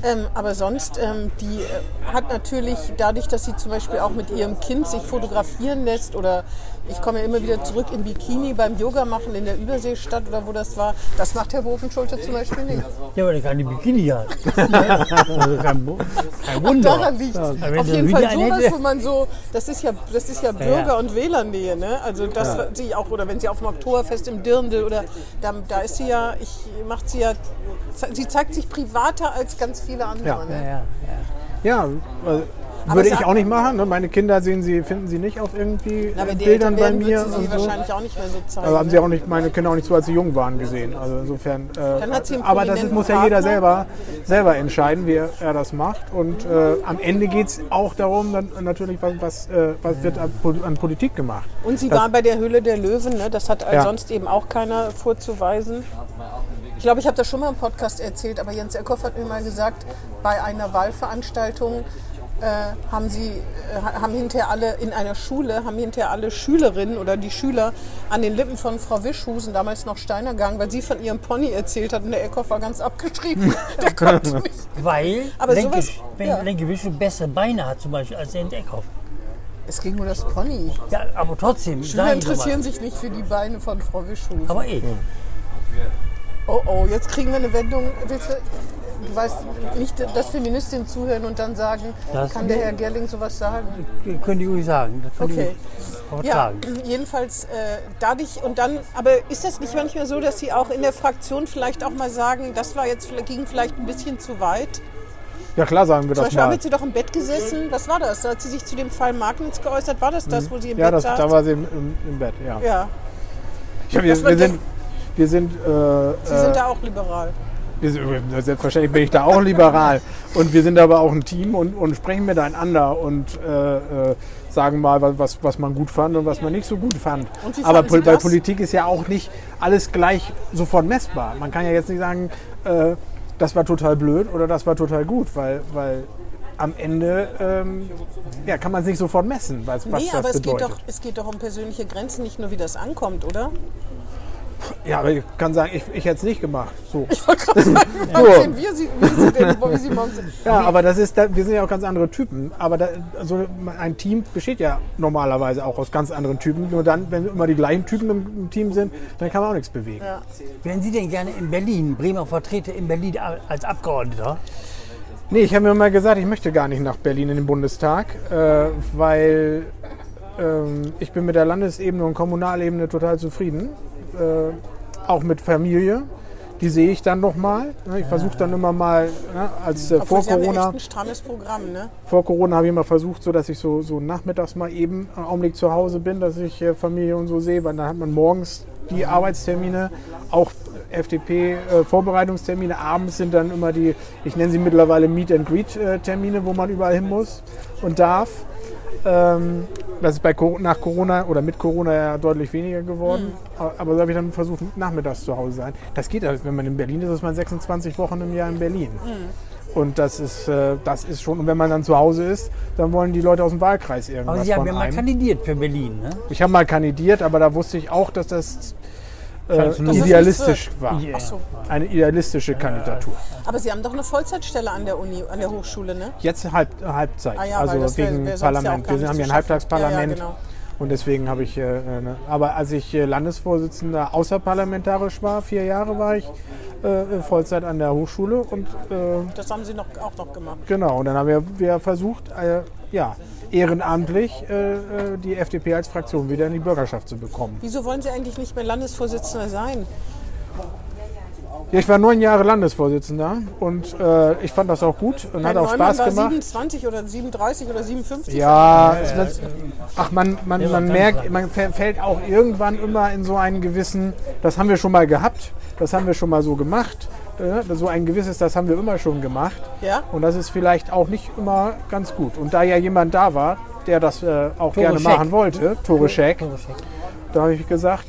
Ähm, aber sonst, ähm, die äh, hat natürlich dadurch, dass sie zum Beispiel auch mit ihrem Kind sich fotografieren lässt oder ich komme ja immer wieder zurück im Bikini beim Yoga machen in der Überseestadt oder wo das war, das macht Herr Bofenschulte zum Beispiel nicht. Ja, weil er keine Bikini hat. also kein, kein Wunder. Daran liegt Ja, Auf jeden Fall sowas, wo man so, das ist ja, das ist ja Bürger- und Wählernähe, ne? Also das sie auch, oder wenn sie auf dem Oktoberfest im Dirndl oder da, da ist sie ja, ich macht sie ja, sie zeigt sich privater als ganz viele andere. Ja. Ne? Ja, ja, ja. Ja, Aber Würde ich auch nicht machen. Ne? Meine Kinder sehen sie, finden sie nicht auf irgendwie Na, äh, Bildern bei mir sie sie und so. wahrscheinlich auch nicht mehr so zeigen. Also haben sie ne? auch nicht, meine Kinder auch nicht so, als sie jung waren, gesehen. Also insofern. Äh, aber das muss ja jeder selber, selber entscheiden, wie er, das macht. Und äh, am Ende geht es auch darum, dann natürlich, was, was, äh, was wird an, an Politik gemacht. Und sie Das- war bei der Höhle der Löwen, ne? das hat Ja. sonst eben auch keiner vorzuweisen. Ich glaube, ich habe das schon mal im Podcast erzählt, aber Jens Eckhoff hat mir mal gesagt, bei einer Wahlveranstaltung äh, haben sie äh, haben hinterher alle in einer Schule haben hinterher alle Schülerinnen oder die Schüler an den Lippen von Frau Wischhusen, damals noch Steiner gegangen, weil sie von ihrem Pony erzählt hat und der Eckhoff war ganz abgeschrieben. Der konnte nicht. Weil Aber Lenke, sowas- wenn ja. Lenke Wische bessere Beine hat zum Beispiel als Jens Eckhoff. Es ging nur das Pony. Ja, aber trotzdem. Schüler interessieren sich nicht für die Beine von Frau Wischhusen. Aber eh. Oh oh, jetzt kriegen wir eine Wendung. Du, weißt nicht, dass Feministinnen zuhören und dann sagen, Das- kann der Herr Gerling sowas sagen? Können die ruhig sagen. Das können Okay. die Ja, sagen. jedenfalls äh, dadurch und dann, aber ist das nicht manchmal so, dass Sie auch in der Fraktion vielleicht auch mal sagen, das war jetzt ging vielleicht ein bisschen zu weit? Ja klar, sagen wir Zum das Beispiel haben mal. jetzt Sie doch im Bett gesessen. Was war das? Da hat sie sich zu dem Fall Magnitz geäußert. War das das, wo sie im Ja, Bett das, saß? da war sie im, im, im Bett, ja. ja, Ich hab, wir, wir sind, wir sind, äh, Sie äh, sind da auch liberal. Sind, selbstverständlich bin ich da auch liberal. Und wir sind aber auch ein Team und, und sprechen miteinander und äh, äh, sagen mal, was- was, man gut fand und was man nicht so gut fand. Aber Pol- bei? Politik ist ja auch nicht alles gleich sofort messbar. Man kann ja jetzt nicht sagen, äh, das war total blöd oder das war total gut, weil, weil am Ende ähm, ja, kann man es nicht sofort messen, was, was Nee, das aber es geht, bedeutet. doch, es geht doch um persönliche Grenzen, nicht nur wie das ankommt, oder? Ja, aber ich kann sagen, ich, ich hätte es nicht gemacht. So. Ich wollte gerade sagen, sehen, wie Sie, wie Sie, denn, wie Sie sind. Ja, aber das ist, da- wir sind ja auch ganz andere Typen. Aber da, also ein Team besteht ja normalerweise auch aus ganz anderen Typen. Nur dann, wenn immer die gleichen Typen im, im Team sind, dann kann man auch nichts bewegen. Ja. Wären Sie denn gerne in Berlin, Bremer Vertreter in Berlin als Abgeordneter? Nee, ich habe mir mal gesagt, ich möchte gar nicht nach Berlin in den Bundestag, äh, weil ähm, ich bin mit der Landesebene und Kommunalebene total zufrieden. Äh, auch mit Familie. Die sehe ich dann noch mal. ne? Ich versuche dann immer mal, ne, als äh, vor Sie haben ja echt Corona, ein strammes Programm, ne? vor Corona habe ich mal versucht, so dass ich so, so nachmittags mal eben einen Augenblick zu Hause bin, dass ich äh, Familie und so sehe, weil dann hat man morgens die Arbeitstermine, auch FDP-Vorbereitungstermine. Abends sind dann immer die, ich nenne sie mittlerweile Meet and Greet-Termine, wo man überall hin muss und darf. Ähm, das ist bei, nach Corona oder mit Corona ja deutlich weniger geworden. Aber so habe ich dann versucht, nachmittags zu Hause sein. Das geht halt, wenn man in Berlin ist, ist man 26 Wochen im Jahr in Berlin. Und das ist, äh, das ist schon, und wenn man dann zu Hause ist, dann wollen die Leute aus dem Wahlkreis irgendwas Aber Sie haben von ja mal einem. kandidiert für Berlin, ne? Ich habe mal kandidiert, aber da wusste ich auch, dass das äh, idealistisch war. Ja. Ach so. Eine idealistische Kandidatur. Aber Sie haben doch eine Vollzeitstelle an der Uni, an der Hochschule, ne? Jetzt halb, Halbzeit, Ah ja, also wär- wegen wär ja Parlament. gar Wir haben ja ein. Halbtagsparlament. Ja, ja, genau. Und deswegen habe ich, äh, äh, ne, aber als ich äh, Landesvorsitzender außerparlamentarisch war, vier Jahre war ich äh, Vollzeit an der Hochschule und äh, Das haben Sie noch, auch noch gemacht. Genau, und dann haben wir, wir versucht, äh, ja, ehrenamtlich äh, äh, die FDP als Fraktion wieder in die Bürgerschaft zu bekommen. Wieso wollen Sie eigentlich nicht mehr Landesvorsitzender sein? Ja, ich war neun Jahre Landesvorsitzender und äh, ich fand das auch gut und hat Herr auch Neumann Spaß war gemacht. 27 oder 37 oder 57? Ja, wird, ach man, man, man merkt, man fä- fällt auch irgendwann immer in so einen gewissen, das haben wir schon mal gehabt, das haben wir schon mal so gemacht, äh, so ein gewisses, das haben wir immer schon gemacht. Ja? Und das ist vielleicht auch nicht immer ganz gut. Und da ja jemand da war, der das äh, auch Tore gerne Scheck. machen wollte, Tore Scheck, da habe ich gesagt,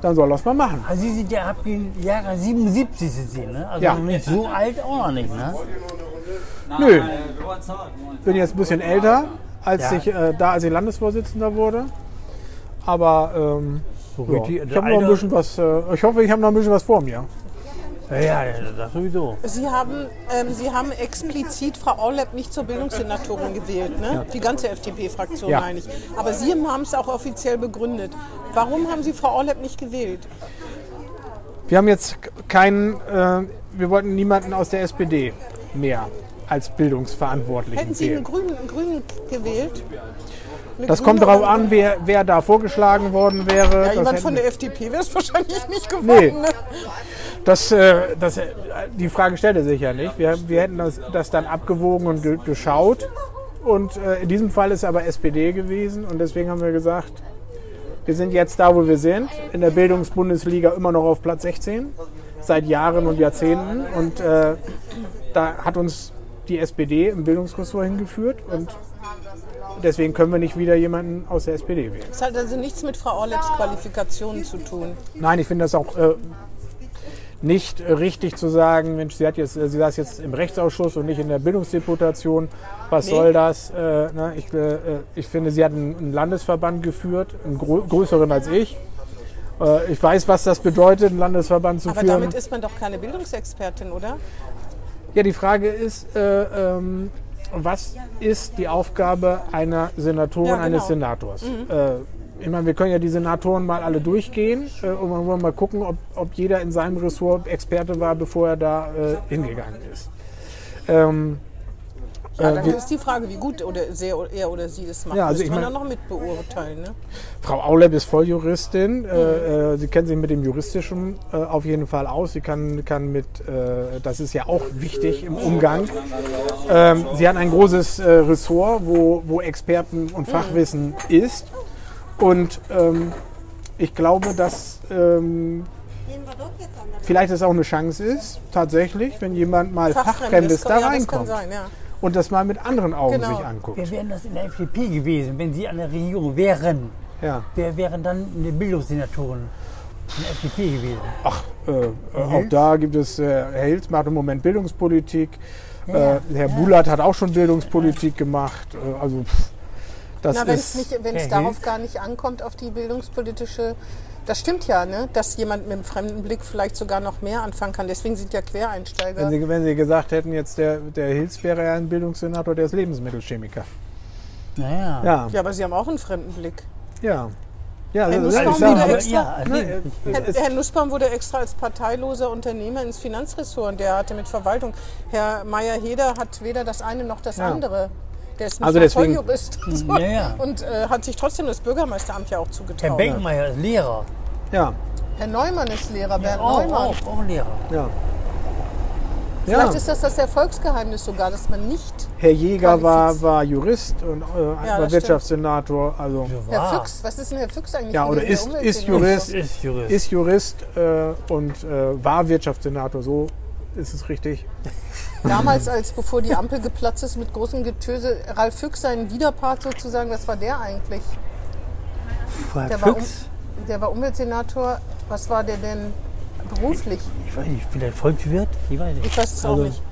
dann soll das mal machen. Also Sie sind ja ab den Jahre 77 sind Sie, ne? Also Ja. nicht so alt auch noch nicht, ne? Nö, bin jetzt ein bisschen älter, als Ja. ich äh, da, als ich Landesvorsitzender wurde. Aber ähm, So ja, ich habe noch ein bisschen was. Äh, ich hoffe, ich habe noch ein bisschen was vor mir. Ja, ja, das sowieso. Sie haben, ähm, Sie haben explizit Frau Orlepp nicht zur Bildungssenatorin gewählt, ne? Die ganze FDP-Fraktion Ja. meine ich. Aber Sie haben es auch offiziell begründet. Warum haben Sie Frau Orlepp nicht gewählt? Wir haben jetzt keinen. Äh, wir wollten niemanden aus der SPD mehr als Bildungsverantwortlichen Hätten Sie einen. Grünen, einen Grünen gewählt? Das kommt darauf an, wer, wer da vorgeschlagen worden wäre. Ja, jemand von der FDP wäre es wahrscheinlich nicht geworden. Nee. Ne? das, äh, das, äh, die Frage stellte sich ja nicht. Wir, wir hätten das, das dann abgewogen und ge geschaut. Und äh, in diesem Fall ist aber SPD gewesen und deswegen haben wir gesagt, wir sind jetzt da, wo wir sind, in der Bildungsbundesliga immer noch auf Platz 16, seit Jahren und Jahrzehnten. Und äh, da hat uns die SPD im Bildungsressort hingeführt und deswegen können wir nicht wieder jemanden aus der SPD wählen. Das hat also nichts mit Frau Orleps Qualifikationen zu tun. Nein, ich finde das auch äh, nicht richtig zu sagen, Mensch, sie, hat jetzt, äh, sie saß jetzt im Rechtsausschuss und nicht in der Bildungsdeputation. Was Nee. soll das? Äh, ne, ich, äh, ich finde, sie hat einen, Landesverband geführt, einen grö größeren als ich. Äh, ich weiß, was das bedeutet, einen Landesverband zu Aber führen. damit ist man doch keine Bildungsexpertin, oder? Ja, die Frage ist, äh, ähm, was ist die Aufgabe einer Senatorin, Ja, genau. eines Senators? Äh, ich meine, wir können ja die Senatoren mal alle durchgehen äh, und dann wollen wir mal gucken, ob, ob jeder in seinem Ressort Experte war, bevor er da äh, hingegangen ist. Ähm, Ja, äh, dann wir, ist die Frage, wie gut oder sehr, er oder sie das macht. Ja, also Müsste ich man dann noch mit beurteilen. Ne? Frau Auleb ist Volljuristin. Äh, äh, sie kennt sich mit dem Juristischen äh, auf jeden Fall aus. Sie kann, kann mit, äh, das ist ja auch wichtig im Umgang. Ähm, sie hat ein großes äh, Ressort, wo, wo Experten und Fachwissen ist. Und ähm, ich glaube, dass ähm, vielleicht es auch eine Chance ist, tatsächlich, wenn jemand mal Fachfremdes da kann, ja, das kann reinkommt sein, ja. Und das mal mit anderen Augen Genau. sich anguckt. Wer wären das in der FDP gewesen, wenn Sie an der Regierung wären? Ja. Wer wären dann eine Bildungssenatorin in der FDP gewesen? Ach, äh, äh, auch da gibt es, äh, Herr Hilz macht im Moment Bildungspolitik. Ja, äh, Herr Bulat hat auch schon Bildungspolitik gemacht. Äh, also pff, das Na, wenn es ist nicht, wenn es Herr darauf gar nicht ankommt, auf die bildungspolitische, das stimmt ja, ne? dass jemand mit einem fremden Blick vielleicht sogar noch mehr anfangen kann. Deswegen sind ja Quereinsteiger. wenn Sie, wenn Sie gesagt hätten, jetzt der, der Hilz wäre ja ein Bildungssenator, der ist Lebensmittelchemiker. Naja. Ja, ja, aber sie haben auch einen fremden Blick. ja. Ja, Herr also, Nussbaum sag mal, extra- ja, also, ne, Herr, Herr Nussbaum wurde extra als parteiloser Unternehmer ins Finanzressort und der hatte mit Verwaltung. Herr Meyer-Heder hat weder das eine noch das Ja. andere. Der ist nicht Also deswegen- Volljurist Ja, ja. und äh, hat sich trotzdem das Bürgermeisteramt ja auch Herr zugetraut. Beckmeier ist Lehrer. ja, Herr Neumann ist Lehrer, Bernd Auch, Neumann. auch, auch Lehrer. ja. Vielleicht Ja, ist das das Erfolgsgeheimnis sogar, dass man nicht. Herr Jäger war, war Jurist und äh, Ja, war Wirtschaftssenator. Also Herr. Füchs, was ist denn Herr Füchs eigentlich? Ja, oder der ist- ist? Jurist. Ist Jurist. ist Jurist äh, und äh, war Wirtschaftssenator. So ist es richtig. Damals, als bevor die Ampel geplatzt ist mit großem Getöse, Ralf Füchs, sein Widerpart sozusagen, was war der eigentlich? Herr Der war, um, Füchs. der war Umweltsenator. Was war der denn beruflich? Ich weiß nicht, vielleicht Volkswirt? Ich weiß nicht. Ich weiß es auch Also, nicht.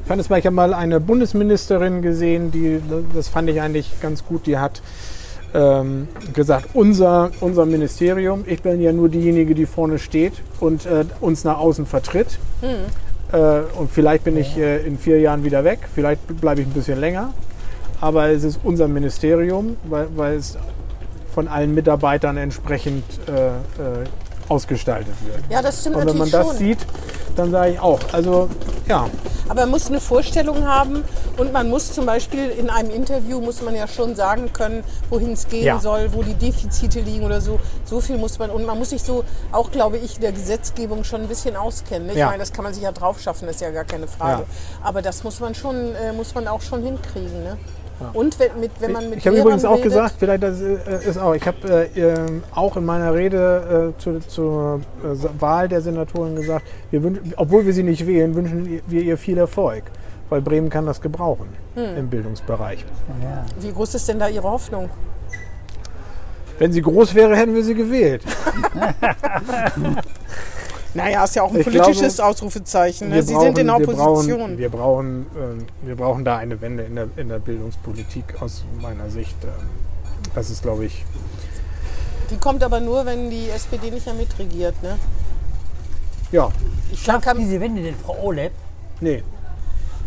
Ich fand es mal, ich habe mal eine Bundesministerin gesehen, die, das fand ich eigentlich ganz gut, die hat ähm, gesagt, unser, unser Ministerium, ich bin ja nur diejenige, die vorne steht und äh, uns nach außen vertritt. Äh, und vielleicht bin ich äh, in vier Jahren wieder weg, vielleicht bleibe ich ein bisschen länger. Aber es ist unser Ministerium, weil, weil es von allen Mitarbeitern entsprechend äh, äh, ausgestaltet wird. Ja, das stimmt Und wenn man das schon. sieht, dann sage ich auch, also ja, Aber man muss eine Vorstellung haben und man muss zum Beispiel in einem Interview muss man ja schon sagen können, wohin es gehen Ja. soll, wo die Defizite liegen oder so. So viel muss man und man muss sich so auch, glaube ich, der Gesetzgebung schon ein bisschen auskennen. ne? Ich Ja. meine, das kann man sich ja drauf schaffen, das ist ja gar keine Frage. Ja. Aber das muss man schon, äh, muss man auch schon hinkriegen. Ne? Und wenn, mit, wenn man mit Ich habe übrigens auch redet, gesagt, vielleicht das äh, ist auch, ich habe äh, ähm, auch in meiner Rede äh, zu, zur äh, Wahl der Senatoren gesagt, wir wünschen, obwohl wir sie nicht wählen, wünschen wir ihr viel Erfolg, weil Bremen kann das gebrauchen Hm. im Bildungsbereich. ja. Wie groß ist denn da Ihre Hoffnung? Wenn sie groß wäre, hätten wir sie gewählt. Naja, ist ja auch ein Ich politisches glaube, Ausrufezeichen. Ne? Sie sind in der wir Opposition. brauchen, wir, brauchen, ähm, wir brauchen da eine Wende in der, in der Bildungspolitik aus meiner Sicht. Ähm, das ist, glaube ich, Die kommt aber nur, wenn die SPD nicht mehr mitregiert. Ne? ja, Ich Schafft kann, diese Wende denn Frau Olep? nee.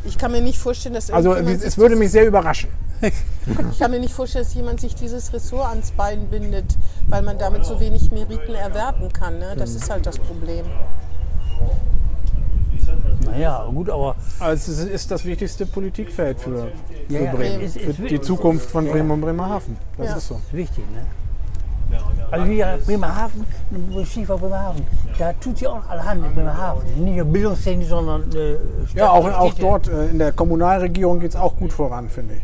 ich kann mir nicht vorstellen, dass Also es würde mich sehr überraschen. Ich kann mir nicht vorstellen, dass jemand sich dieses Ressort ans Bein bindet, weil man damit so wenig Meriten erwerben kann. Ne? Das ist halt das Problem. Naja, gut, aber Also es ist das wichtigste Politikfeld für, für Ja, ja, Bremen, ist- für ist die wirklich Zukunft von Bremen und Bremerhaven. Das Ja. ist so. wichtig, ne? Also hier Bremerhaven, Schiefer Bremerhaven, da tut sie auch allerhand in Bremerhaven. Nicht nur bildungstechnisch, sondern äh, Ja, auch, auch dort äh, in der Kommunalregierung geht es auch gut voran, finde ich.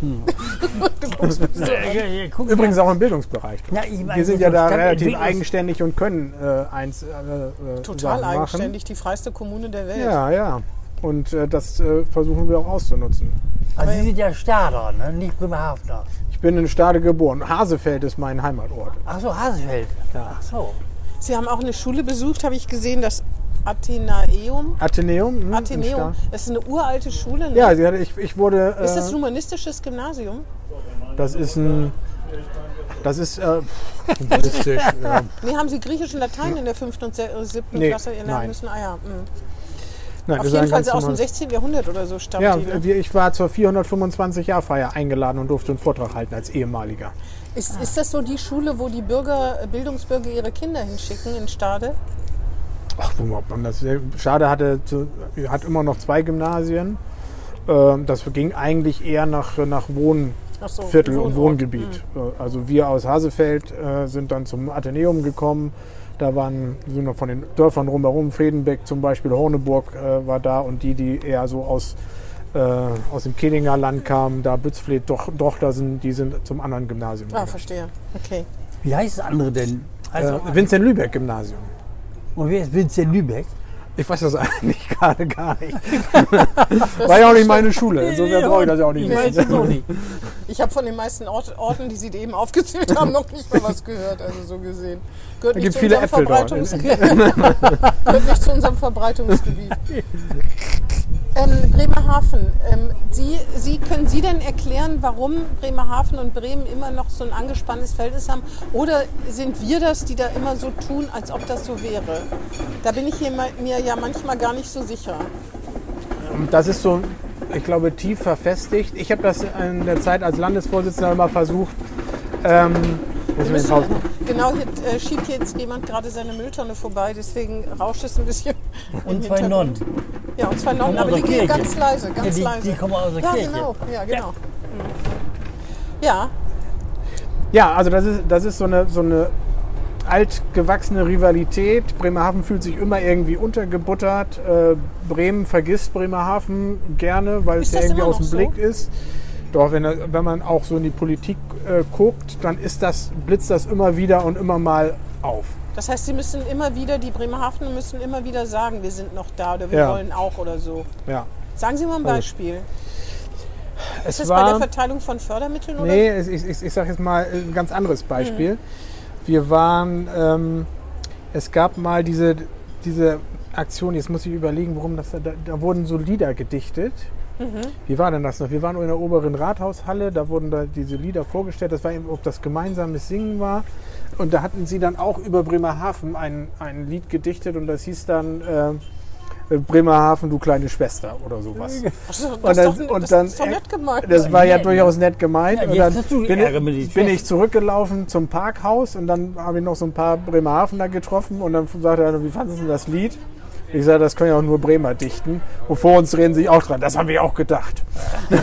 Ja, ja, ja, mal. Übrigens auch im Bildungsbereich. Ja, Wir sind ja da relativ eigenständig und können äh, eins äh, äh, Total eigenständig, die freiste Kommune der Welt. Ja, ja. Und äh, das äh, versuchen wir auch auszunutzen. Also Sie sind ja Stader, ne? nicht Bremerhavener. Ich bin in Stade geboren. Hasefeld ist mein Heimatort. Ach so, Hasefeld. Ach so. Sie haben auch eine Schule besucht, habe ich gesehen, das Athenaeum. Atheneum. hm, in Atheneum, Sta- das ist eine uralte Schule. Ne? Ja, ich, ich wurde. Äh, Ist das ein humanistisches Gymnasium? das ist ein. Das ist äh, humanistisch. äh, Nee, haben Sie Griechisch und Latein in der fünften und se- äh, siebten Nee, Klasse lernen nein. müssen? Ah ja. mhm. nein, Auf jeden Fall aus dem normales- 16. Jahrhundert oder so stammt Ja, die. Ne? wir, ich war zur 425-Jahr-Feier eingeladen und durfte einen Vortrag halten als ehemaliger. Ist, ist das so die Schule, wo die Bürger, äh, Bildungsbürger ihre Kinder hinschicken in Stade? Ach, man das? Schade hatte hat immer noch zwei Gymnasien. Ähm, Das ging eigentlich eher nach, nach Wohnviertel so, und. Wohngebiet. Äh, Also wir aus Hasefeld äh, sind dann zum Atheneum gekommen. Da waren sind noch von den Dörfern drumherum, Friedenbeck zum Beispiel, Horneburg äh, war da und die, die eher so aus, aus dem Kehlinger Land kamen, da Bützfleet, doch, doch da sind, die sind zum anderen Gymnasium. Ah, gegangen. verstehe. Okay. Wie heißt das andere denn? Also, äh, Vincent Lübeck Gymnasium. Und wer ist Vincent Lübeck? Ich weiß das eigentlich gerade gar nicht. War ja auch nicht meine Schule. Insofern brauche ich das ja auch nicht Ich weiß wissen. es auch nicht. Ich habe von den meisten Ort, Orten, die Sie eben aufgezählt haben, noch nicht mal was gehört, also so gesehen. Gehört Da nicht zu viele unserem Äpfel. Verbreitungs- Gehört nicht zu unserem Verbreitungsgebiet. Ähm, Bremerhaven. Ähm, Sie, Sie, können Sie denn erklären, warum Bremerhaven und Bremen immer noch so ein angespanntes Verhältnis haben? Oder sind wir das, die da immer so tun, als ob das so wäre? Da bin ich hier mir ja manchmal gar nicht so sicher. Das ist so, ich glaube, tief verfestigt. Ich habe das in der Zeit als Landesvorsitzender immer versucht. Ähm, muss ich Müssen, genau, hier äh, schiebt jetzt jemand gerade seine Mülltonne vorbei, deswegen rauscht es ein bisschen. Und zwei. Nonnen. Ja, und zwei Nonnen, aber die gehen ganz leise, ganz Ja, die- leise. die kommen aus der ja, Kirche. Genau, ja, genau. Mhm. Ja, Ja, also das ist, das ist so eine, so eine altgewachsene Rivalität. Bremerhaven fühlt sich immer irgendwie untergebuttert. Äh, Bremen vergisst Bremerhaven gerne, weil es Ist ja das irgendwie aus dem so? Blick ist. Doch, wenn, wenn man auch so in die Politik äh, guckt, dann ist das, blitzt das immer wieder und immer mal auf. das heißt, Sie müssen immer wieder, die Bremerhavener müssen immer wieder sagen, wir sind noch da oder wir Ja. wollen auch oder so. Ja. Sagen Sie mal ein Beispiel. Es Ist das bei der Verteilung von Fördermitteln oder? Nee, ich, ich, ich sage jetzt mal ein ganz anderes Beispiel. Wir waren, ähm, es gab mal diese, diese Aktion, jetzt muss ich überlegen, warum das, da, da wurden so Lieder gedichtet. Wie war denn das noch? Wir waren in der oberen Rathaushalle, da wurden da diese Lieder vorgestellt. Das war eben, ob das gemeinsames Singen war. Und da hatten sie dann auch über Bremerhaven ein, ein Lied gedichtet und das hieß dann äh, Bremerhaven, du kleine Schwester oder sowas. Und das, dann- ist doch, und das dann- ist doch nett gemeint. Das war ja durchaus nett gemeint. Ja, und dann bin, ich, bin ich zurückgelaufen zum Parkhaus und dann habe ich noch so ein paar Bremerhavener getroffen und dann sagte er, wie fandest du das Lied? Ich sage, das können ja auch nur Bremer dichten. Und vor uns reden sich auch dran. Das haben wir auch gedacht.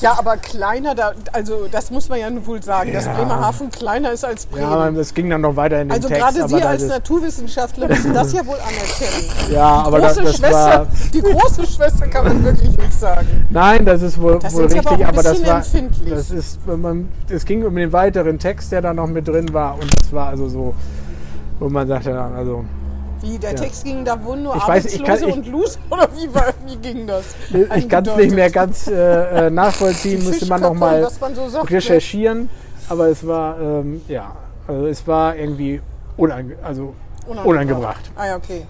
Ja, aber kleiner, da, also das muss man ja wohl sagen, dass Ja. Bremerhaven kleiner ist als Bremen. Ja, das ging dann noch weiter in den also Text. gerade aber Sie das als Naturwissenschaftler müssen das ja wohl anerkennen. Ja, aber das, große das Schwester, war. die große Schwester kann man wirklich nicht sagen. Nein, das ist wohl, Das wohl aber richtig, ein aber das war. empfindlich. Das ist, man, es ging um den weiteren Text, der da noch mit drin war. Und das war also so, wo man sagte, dann, also. Wie, der Text ging da wohl nur Ich weiß, ich Arbeitslose kann- ich- und Loser? Oder wie, war, wie ging das? Ich kann es nicht mehr ganz äh, äh, nachvollziehen, müsste man noch Fischkartoffeln, mal was man so ne? recherchieren. Aber es war, ähm, ja, also es war irgendwie unange also unangebracht. Ah ja, okay.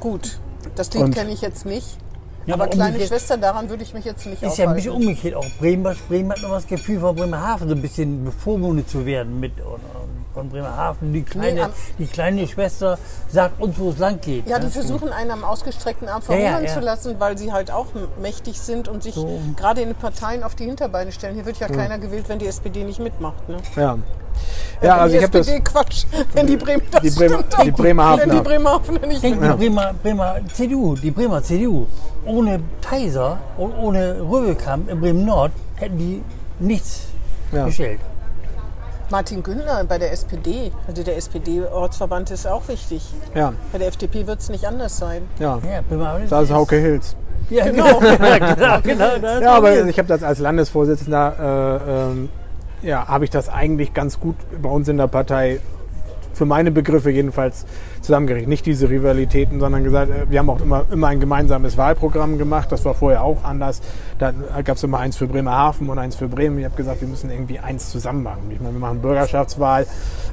Gut, das Lied kenne ich jetzt nicht. Ja, aber aber kleine Schwester, daran würde ich mich jetzt nicht Ist ja ein bisschen aufhalten. umgekehrt. Auch Bremen, Bremen hat noch das Gefühl von Bremerhaven, so ein bisschen bevormundet zu werden mit und, und von Bremerhaven. Die kleine, am- die kleine Schwester sagt uns, wo es lang geht. Ja, die ne? versuchen einen am ausgestreckten Arm Ja, ja, verhungern ja. zu lassen, weil sie halt auch mächtig sind und sich So. gerade in den Parteien auf die Hinterbeine stellen. Hier wird ja keiner gewählt, wenn die SPD nicht mitmacht. Ne? Ja, ja also die ich habe das. Quatsch, wenn die Bremer das Die Bremer- stimmt die Bremerhavener. Wenn die Bremerhavener nicht mitmachen. die Bremer, Bremer CDU, die Bremer CDU, ohne Kaiser und ohne Röwekamp in Bremen Nord hätten die nichts Ja. gestellt. Martin Günther bei der SPD, also der SPD-Ortsverband ist auch wichtig. Ja, Bei der FDP wird es nicht anders sein. ja. Ja, Da ist Hauke Hills. Ja, Genau. genau, genau. ist Ja, aber ich habe das als Landesvorsitzender, äh, ähm, ja, habe ich das eigentlich ganz gut bei uns in der Partei, für meine Begriffe jedenfalls, zusammengerichtet. Nicht diese Rivalitäten, sondern gesagt, äh, wir haben auch immer, immer ein gemeinsames Wahlprogramm gemacht. Das war vorher auch anders. Da gab es immer eins für Bremerhaven und eins für Bremen. Ich habe gesagt, wir müssen irgendwie eins zusammen machen. Ich meine, wir machen Bürgerschaftswahl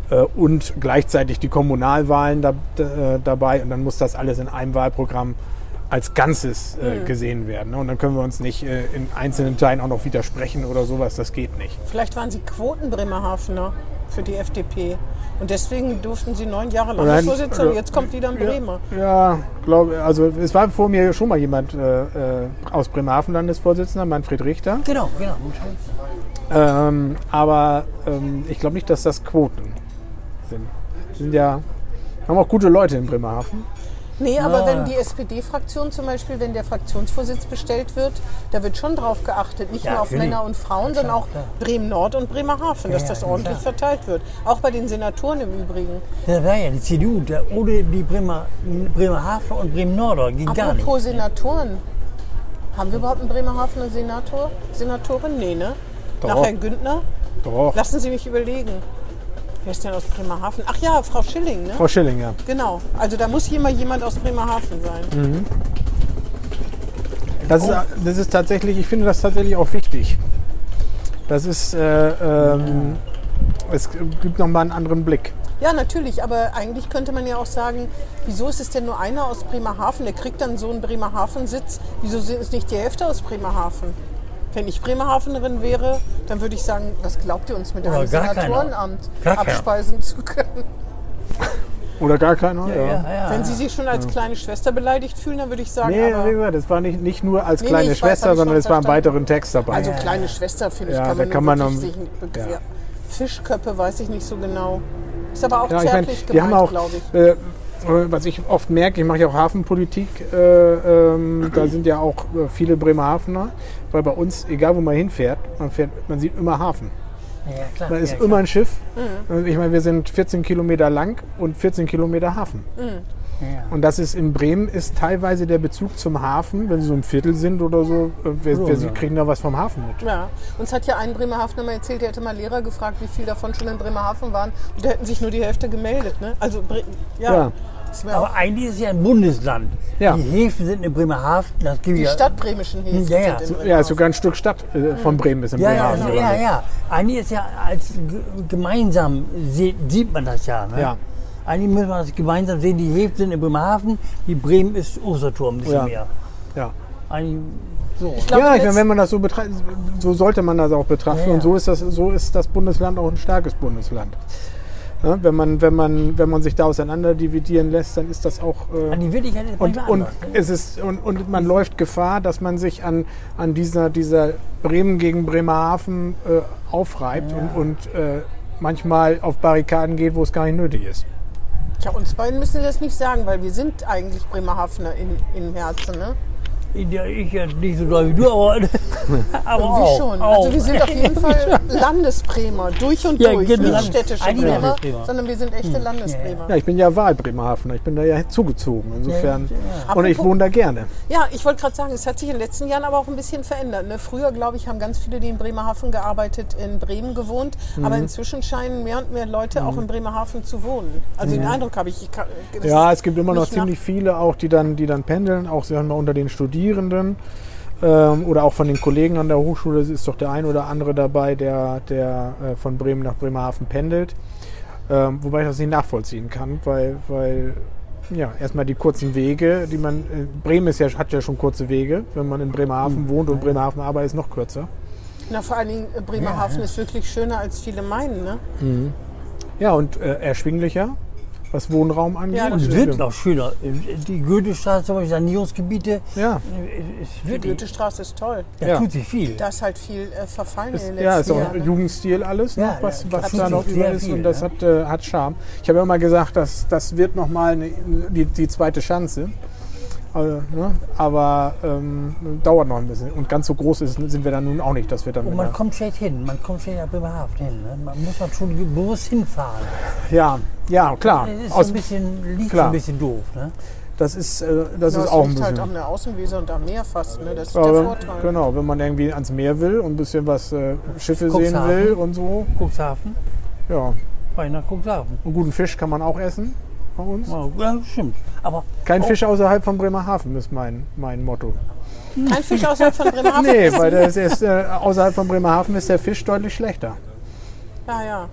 äh, und gleichzeitig die Kommunalwahlen da, äh, dabei und dann muss das alles in einem Wahlprogramm als Ganzes äh, gesehen werden. Ne? Und dann können wir uns nicht äh, in einzelnen Teilen auch noch widersprechen oder sowas. Das geht nicht. Vielleicht waren sie Quoten-Bremerhavener für die FDP. Und deswegen durften sie neun Jahre Nein, und äh, jetzt kommt wieder ein Bremer. Ja, glaube also es war vor mir schon mal jemand äh, äh, aus Bremerhaven Landesvorsitzender, Manfred Richter. Genau, genau. Ähm, aber ähm, ich glaube nicht, dass das Quoten sind. Die sind ja haben auch gute Leute in Bremerhaven. Nee, aber Ah. wenn die SPD-Fraktion zum Beispiel, wenn der Fraktionsvorsitz bestellt wird, da wird schon drauf geachtet, nicht Ja, nur auf natürlich. Männer und Frauen, sondern auch. Bremen-Nord und Bremerhaven, dass Ja, das ja, ordentlich klar. verteilt wird. Auch bei den Senatoren im Übrigen. Das war ja die CDU. Da, ohne die Bremer, Bremerhaven und Bremen-Norder ging gar nicht. Apropos Senatoren. Haben wir überhaupt einen Bremerhavener Senator? Senatorin? Nee, ne? Doch. Nach Herrn Günther? Doch. Lassen Sie mich überlegen. Wer ist denn aus Bremerhaven? Ach ja, Frau Schilling, ne? Frau Schilling, ja. Genau. Also da muss hier mal jemand aus Bremerhaven sein. Das ist, das ist tatsächlich, ich finde das tatsächlich auch wichtig. Das ist, äh, ähm, es gibt nochmal einen anderen Blick. Ja, natürlich, aber eigentlich könnte man ja auch sagen, wieso ist es denn nur einer aus Bremerhaven? Der kriegt dann so einen Bremerhaven-Sitz. Wieso ist nicht die Hälfte aus Bremerhaven? Wenn ich Bremerhavenerin wäre, dann würde ich sagen, was glaubt ihr uns mit Oder einem gar. Senatorenamt Gar keiner. abspeisen zu können? Oder gar keiner? Ja, ja, ja. Wenn Sie sich schon als kleine Schwester beleidigt fühlen, dann würde ich sagen, Nee, aber, wie gesagt, das war nicht, nicht nur als Nee, kleine ich weiß, Schwester, ich sondern es war ein verstanden. weiteren Text dabei. also kleine Schwester, finde ich, Ja, kann da man, kann man ja. Fischköppe weiß ich nicht so genau. Ist aber auch ich zärtlich wir haben gemeint, auch, glaube ich. äh, was ich oft merke, ich mache ja auch Hafenpolitik, äh, ähm, da sind ja auch äh, viele Bremerhavener, weil bei uns, egal wo man hinfährt, man, fährt, man sieht immer Hafen. Ja, klar. Da ist ja, immer ein Schiff. Mhm. Ich meine, wir sind 14 Kilometer lang und 14 Kilometer Hafen. Mhm. Ja. Und das ist in Bremen ist teilweise der Bezug zum Hafen, wenn sie so ein Viertel sind oder so, äh, wer, So, wer, sie ja. kriegen da was vom Hafen mit. Ja, uns hat ja ein Bremerhavener mal erzählt, der hätte mal Lehrer gefragt, wie viel davon schon in Bremerhaven waren. Und da hätten sich nur die Hälfte gemeldet. Ne? Also, Bre ja. Ja. Aber eigentlich ist es ja ein Bundesland. Ja. Die Häfen sind in Bremerhaven. Das gibt die ja, stadtbremischen Häfen Ja, ja. sind in Ja, sogar ein Stück Stadt äh, von Bremen ist in Ja, ja, Bremerhaven. ja, gelandet. ja. Eigentlich ist ja als ge- gemeinsam sieht, sieht man das ja. Ne? Ja. Eigentlich muss man das gemeinsam sehen. Die Häfen sind in Bremerhaven, die Bremen ist Osterturm, ein bisschen Ja. mehr. Ja. Eigentlich so. Ich glaub, ja, ich meine, wenn man das so betrachtet, so sollte man das auch betrachten. Ja, ja. Und so ist, das, so ist das Bundesland auch ein starkes Bundesland. Ja, wenn, man, wenn, man, wenn man sich da auseinander dividieren lässt, dann ist das auch. Äh, An die Wirklichkeit ist und, manchmal und, anders. Ne? es ist, und, und man läuft Gefahr, dass man sich an, an dieser, dieser Bremen gegen Bremerhaven äh, aufreibt und, und äh, manchmal auf Barrikaden geht, wo es gar nicht nötig ist. Tja, uns beiden müssen Sie das nicht sagen, weil wir sind eigentlich Bremerhavener in, im Herzen. Ne? Ja, ich ja nicht so doll wie du, aber, aber auch, schon. Auch. Also wir sind auf jeden Fall Landesbremer, durch und Ja, durch. genau. Nicht städtische Bremer, sondern wir sind echte Landesbremer. Ja, ich bin ja Wahlbremerhavener, ich bin da ja zugezogen. Insofern. Ja, Und ich wohne da gerne. Ja, ich wollte gerade sagen, es hat sich in den letzten Jahren aber auch ein bisschen verändert. Ne? Früher, glaube ich, haben ganz viele, die in Bremerhaven gearbeitet, in Bremen gewohnt. Aber Mhm. inzwischen scheinen mehr und mehr Leute auch in Bremerhaven zu wohnen. Also den Eindruck habe ich. ich kann, Ja, es gibt immer noch ziemlich viele, auch die dann, die dann pendeln, auch sagen wir, mal, unter den Studierenden ähm, oder auch von den Kollegen an der Hochschule ist doch der ein oder andere dabei, der, der äh, von Bremen nach Bremerhaven pendelt. Ähm, wobei ich das nicht nachvollziehen kann, weil, weil ja, erstmal die kurzen Wege, die man, äh, Bremen ist ja, hat ja schon kurze Wege, wenn man in Bremerhaven wohnt und Bremerhaven arbeitet, ist noch kürzer. Na, vor allen Dingen, äh, Bremerhaven ist wirklich schöner, als viele meinen. Ne? Ja, und äh, erschwinglicher, was Wohnraum angeht. Ja, es wird noch schöner. Die Goethestraße, zum Beispiel Sanierungsgebiete, Ja, es Die Goethestraße ist toll. da Ja. tut sich viel. Da ist halt viel äh, verfallen in den Ja, ist auch Jahren. Jugendstil alles, Ja, noch, was, ja, was da noch über ist viel, und das ja. hat, äh, hat Charme. Ich habe ja immer gesagt, dass das wird nochmal die, die zweite Chance. Also, ne? Aber ähm, dauert noch ein bisschen. Und ganz so groß ist, sind wir dann nun auch nicht, dass wir dann Und man kommt schlecht hin, man kommt schlecht nach Bremerhaven hin. Ne? Man muss man schon bewusst hinfahren. Ja, ja, klar. Das ist Aus, ein bisschen, liegt klar. ein bisschen doof. Ne? das ist, äh, das Ja, ist es auch ein liegt bisschen. halt an der Außenweser und am Meer fast. Ne? Das ist Ja, der wenn- Vorteil. Genau, wenn man irgendwie ans Meer will und ein bisschen was äh, Schiffe sehen Cuxhaven. will und so. Cuxhaven, Ja, nach Cuxhaven. einen guten Fisch kann man auch essen bei uns. Ja, stimmt. Aber Kein. Fisch außerhalb von Bremerhaven ist mein, mein Motto. Kein Fisch außerhalb von Bremerhaven. Nee, weil das ist, äh, außerhalb von Bremerhaven ist der Fisch deutlich schlechter. Ja, ja.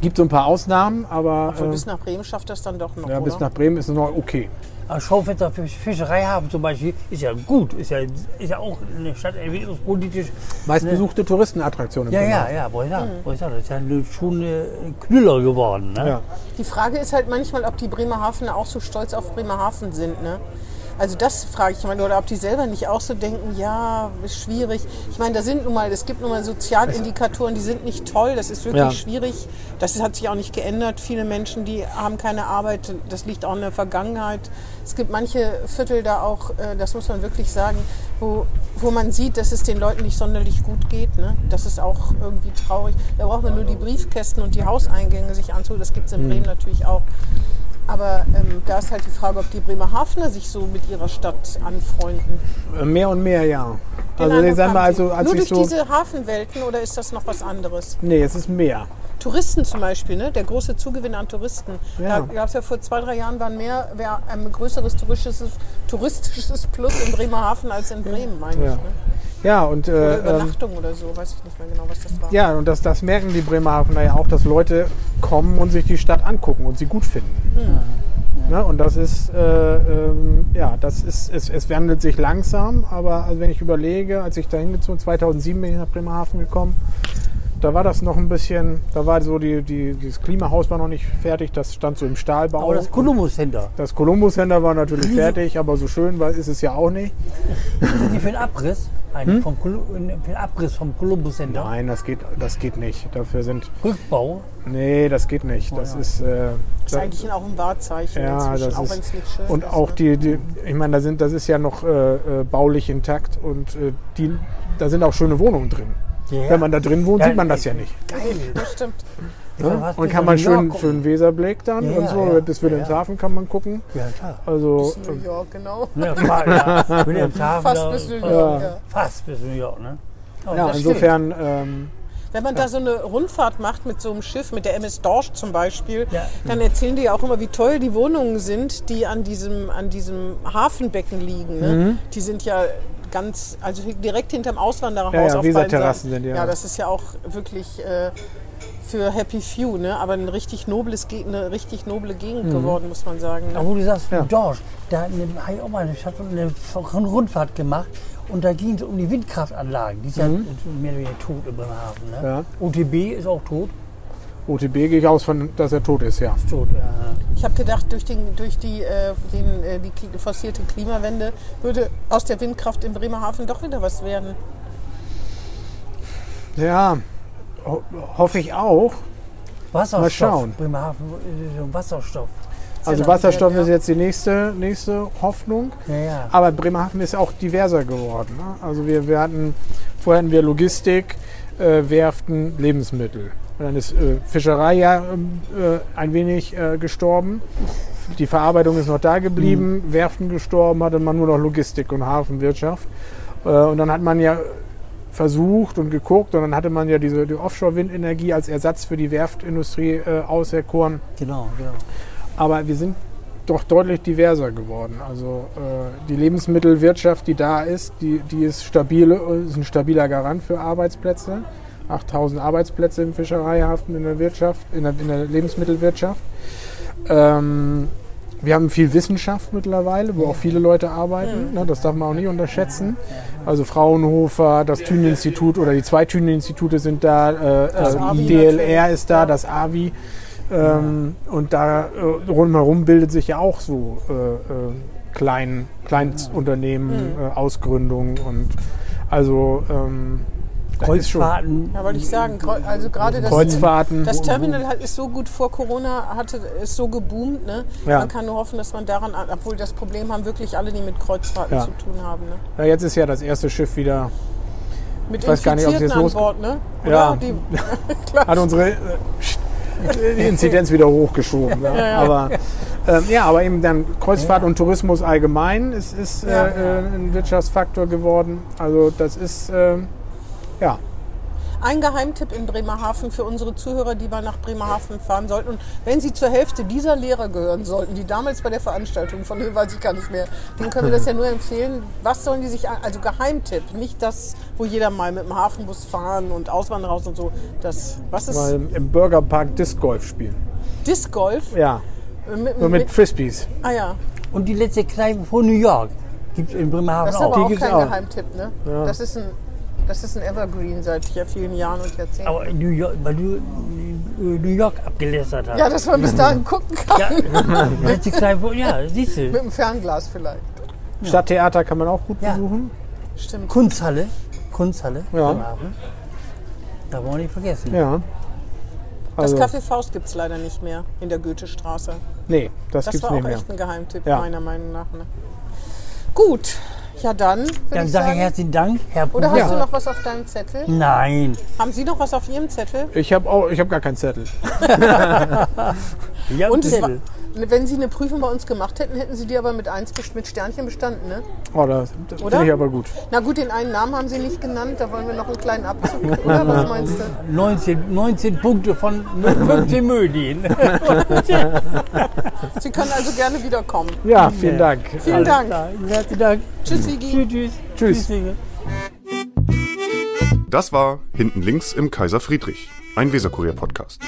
Gibt so ein paar Ausnahmen, aber Obwohl, äh, bis nach Bremen schafft das dann doch noch, ja, bis oder? nach Bremen ist es noch okay. Aber Schaufenster für Fischereihafen zum Beispiel ist ja gut. Ist ja, ist ja auch eine Stadt entwicklungspolitisch. Meistbesuchte Touristenattraktion im Ja, ja, Bremerhaven. ja, wollte ich sagen. Wollte ich sagen. Das ist ja eine, schon eine Knüller geworden. Ne? Ja. Die Frage ist halt manchmal, ob die Bremerhavener auch so stolz auf Bremerhaven sind. Ne? Also das frage ich mal, oder ob die selber nicht auch so denken, ja, ist schwierig. Ich meine, da sind nun mal, es gibt nun mal Sozialindikatoren, die sind nicht toll, das ist wirklich Ja. schwierig. Das hat sich auch nicht geändert. Viele Menschen, die haben keine Arbeit, das liegt auch in der Vergangenheit. Es gibt manche Viertel da auch, äh, das muss man wirklich sagen, wo, wo man sieht, dass es den Leuten nicht sonderlich gut geht. Ne? Das ist auch irgendwie traurig. Da braucht man nur die Briefkästen und die Hauseingänge sich anzusehen. Das gibt es in Bremen natürlich auch. Aber ähm, da ist halt die Frage, ob die Bremerhavener sich so mit ihrer Stadt anfreunden. Äh, Mehr und mehr, ja. Den Also, Eindruck ich sag mal, haben Sie. also, als Nur durch so. diese Hafenwelten oder ist das noch was anderes? Nee, es ist mehr. Touristen zum Beispiel, ne? der große Zugewinn an Touristen. Ja. Da gab es ja vor zwei, drei Jahren waren mehr, wär ein größeres touristisches, touristisches Plus in Bremerhaven als in Bremen, meine ich. Ja. Ne? Ja, und Oder äh, ähm, Übernachtung oder so, weiß ich nicht mehr genau, was das war. ja, und das, das merken die Bremerhavener ja auch, dass Leute kommen und sich die Stadt angucken und sie gut finden. Ne? Und das ist, äh, ähm, ja, das ist, es, es wandelt sich langsam, aber also wenn ich überlege, als ich da hingezogen 2007 bin ich nach Bremerhaven gekommen, da war das noch ein bisschen, da war so die, die, dieses Klimahaus war noch nicht fertig, das stand so im Stahlbau. Aber das Columbus Center, Das Columbus Center war natürlich fertig, aber so schön war, ist es ja auch nicht. sind die für den Abriss? Ein, vom, für den Abriss vom Columbus Center? Nein, das geht, das geht nicht. Dafür sind, Rückbau? nee, das geht nicht. Das ist, äh, Das ist eigentlich auch ein Wahrzeichen Ja, inzwischen, das auch ist- wenn es nicht schön Und ist. auch ne? die, die ich meine, da sind, das ist ja noch äh, äh, baulich intakt und äh, die, da sind auch schöne Wohnungen drin. Ja. Wenn man da drin wohnt, Ja, sieht man das ja nicht. Geil. Das stimmt. War fast Und bis kann man schön, schön Weserblick dann Ja, und so, ja, bis ja. Wilhelmshaven kann man gucken. Ja, klar. Also, New York, genau. Ja, ja, Wilhelmshaven, Fast bis New York, ja. Fast bis New York, ne? Oh, ja, insofern, ähm, Wenn man da so eine Rundfahrt macht mit so einem Schiff, mit der MS Dorsch zum Beispiel, Ja. dann erzählen die ja auch immer, wie toll die Wohnungen sind, die an diesem, an diesem Hafenbecken liegen. Ne? Mhm. Die sind ja ganz, also direkt hinterm Auswandererhaus Ja, ja, auf beiden Weserterrassen Seiten. sind ja. ja. das ist ja auch wirklich äh, für Happy Few, ne? aber ein richtig nobles, eine richtig noble Gegend Mhm. geworden, muss man sagen. Ne? Aber wo du sagst, Ja. Dorsch, da habe ich auch mal eine, Stadt, eine Rundfahrt gemacht und da ging es um die Windkraftanlagen. Die ist ja mehr oder weniger tot im Bremerhaven. Ne? Mhm. Ja. OTB ist auch tot. OTB gehe ich aus von, dass er tot ist, ja. Ist tot, ja. Ich habe gedacht, durch, den, durch die, äh, den, äh, die forcierte Klimawende würde aus der Windkraft in Bremerhaven doch wieder was werden. Ja, ho hoffe ich auch. Wasserstoff. Mal schauen. Bremerhaven, äh, Wasserstoff. Also Wasserstoff ist jetzt die nächste, nächste Hoffnung. Ja, ja. Aber Bremerhaven ist auch diverser geworden. Ne? Also wir, wir hatten, vorher hatten wir Logistik, äh, Werften, Lebensmittel. Und dann ist äh, Fischerei ja ähm, äh, ein wenig äh, gestorben. Die Verarbeitung ist noch da geblieben. Werften gestorben, hatte man nur noch Logistik und Hafenwirtschaft. Äh, und dann hat man ja versucht und geguckt und dann hatte man ja diese die Offshore-Windenergie als Ersatz für die Werftindustrie äh, auserkoren. Genau, genau. Aber wir sind doch deutlich diverser geworden. Also äh, die Lebensmittelwirtschaft, die da ist, die, die ist, stabile, ist ein stabiler Garant für Arbeitsplätze. 8000 Arbeitsplätze im Fischereihafen, in der Wirtschaft, in der, in der Lebensmittelwirtschaft. Ähm, wir haben viel Wissenschaft mittlerweile, wo auch viele Leute arbeiten. Ne, das darf man auch nicht unterschätzen. Also Fraunhofer, das Thünen-Institut oder die zwei Thünen-Institute sind da, äh, Das äh, DLR ist da, das AVI. Ähm, und da äh, rundherum bildet sich ja auch so äh, äh, Klein, Kleinstunternehmen, äh, Ausgründung und also ähm, Kreuzfahrten. Ja, wollte ich sagen, also gerade das, Kreuzfahrten. das Terminal hat, ist so gut vor Corona, hatte, ist so geboomt. Ne? Ja. Man kann nur hoffen, dass man daran, obwohl das Problem haben wirklich alle, die mit Kreuzfahrten Ja. zu tun haben. Ne? Ja, jetzt ist ja das erste Schiff wieder, Mit Ich weiß gar nicht, ob es Infizierten jetzt an los- Bord, ne? Oder? Ja. Die, hat unsere äh, die Inzidenz wieder hochgeschoben. Ja. Aber, ähm, ja, aber eben dann Kreuzfahrt und Tourismus allgemein ist, ist Ja. äh, äh, ein Wirtschaftsfaktor geworden. Also das ist, ähm, ja, Ein Geheimtipp in Bremerhaven für unsere Zuhörer, die mal nach Bremerhaven fahren sollten. Und wenn sie zur Hälfte dieser Lehrer gehören sollten, die damals bei der Veranstaltung, von denen weiß ich gar nicht mehr, denen können wir das ja nur empfehlen. Was sollen die sich, an- also Geheimtipp, nicht das, wo jeder mal mit dem Hafenbus fahren und Auswanderer raus und so. Das, was ist mal im Burgerpark Disc Golf spielen. Disc Golf? Ja, Mit, nur mit Frisbees. ah ja, Und die letzte Kneipe von New York gibt es in Bremerhaven das ist auch. aber auch gibt's kein auch. Geheimtipp, ne? Das ist ein das ist ein Evergreen seit ja vielen Jahren und Jahrzehnten. Aber in New York, weil du äh, New York abgelästert hast. Ja, dass man bis dahin gucken kann. Ja, Kneipe, ja, siehst Mit du. dem Fernglas vielleicht. Stadttheater kann man auch gut Ja. besuchen. Stimmt. Kunsthalle, Kunsthalle, Ja. Da wollen wir nicht vergessen. Ja. Das Also, Café Faust gibt es leider nicht mehr in der Goethestraße. nee, das, Das gibt's war auch nicht mehr. echt ein Geheimtipp, Ja. meiner Meinung nach. Ne? Gut, ja dann Dann ich sage ich herzlichen Dank, Herr Oder hast Professor. du noch was auf deinem Zettel? Nein. Haben Sie noch was auf Ihrem Zettel? Ich habe auch, ich habe gar keinen Zettel. Ja, Und Zettel. Wenn Sie eine Prüfung bei uns gemacht hätten, hätten Sie die aber mit 1 best- mit Sternchen bestanden, ne? Oh, das, das Oder? finde ich aber gut. Na gut, den einen Namen haben Sie nicht genannt, da wollen wir noch einen kleinen Abzug. Oder was meinst du? 19, 19 Punkte von 15 Mödien. Sie können also gerne wiederkommen. Ja, vielen Dank. Vielen Dank. Herzlichen Dank. Tschüss, Vigi. Tschüss. Tschüss. Tschüss. Das war Hinten links im Kaiser Friedrich, ein Weserkurier-Podcast.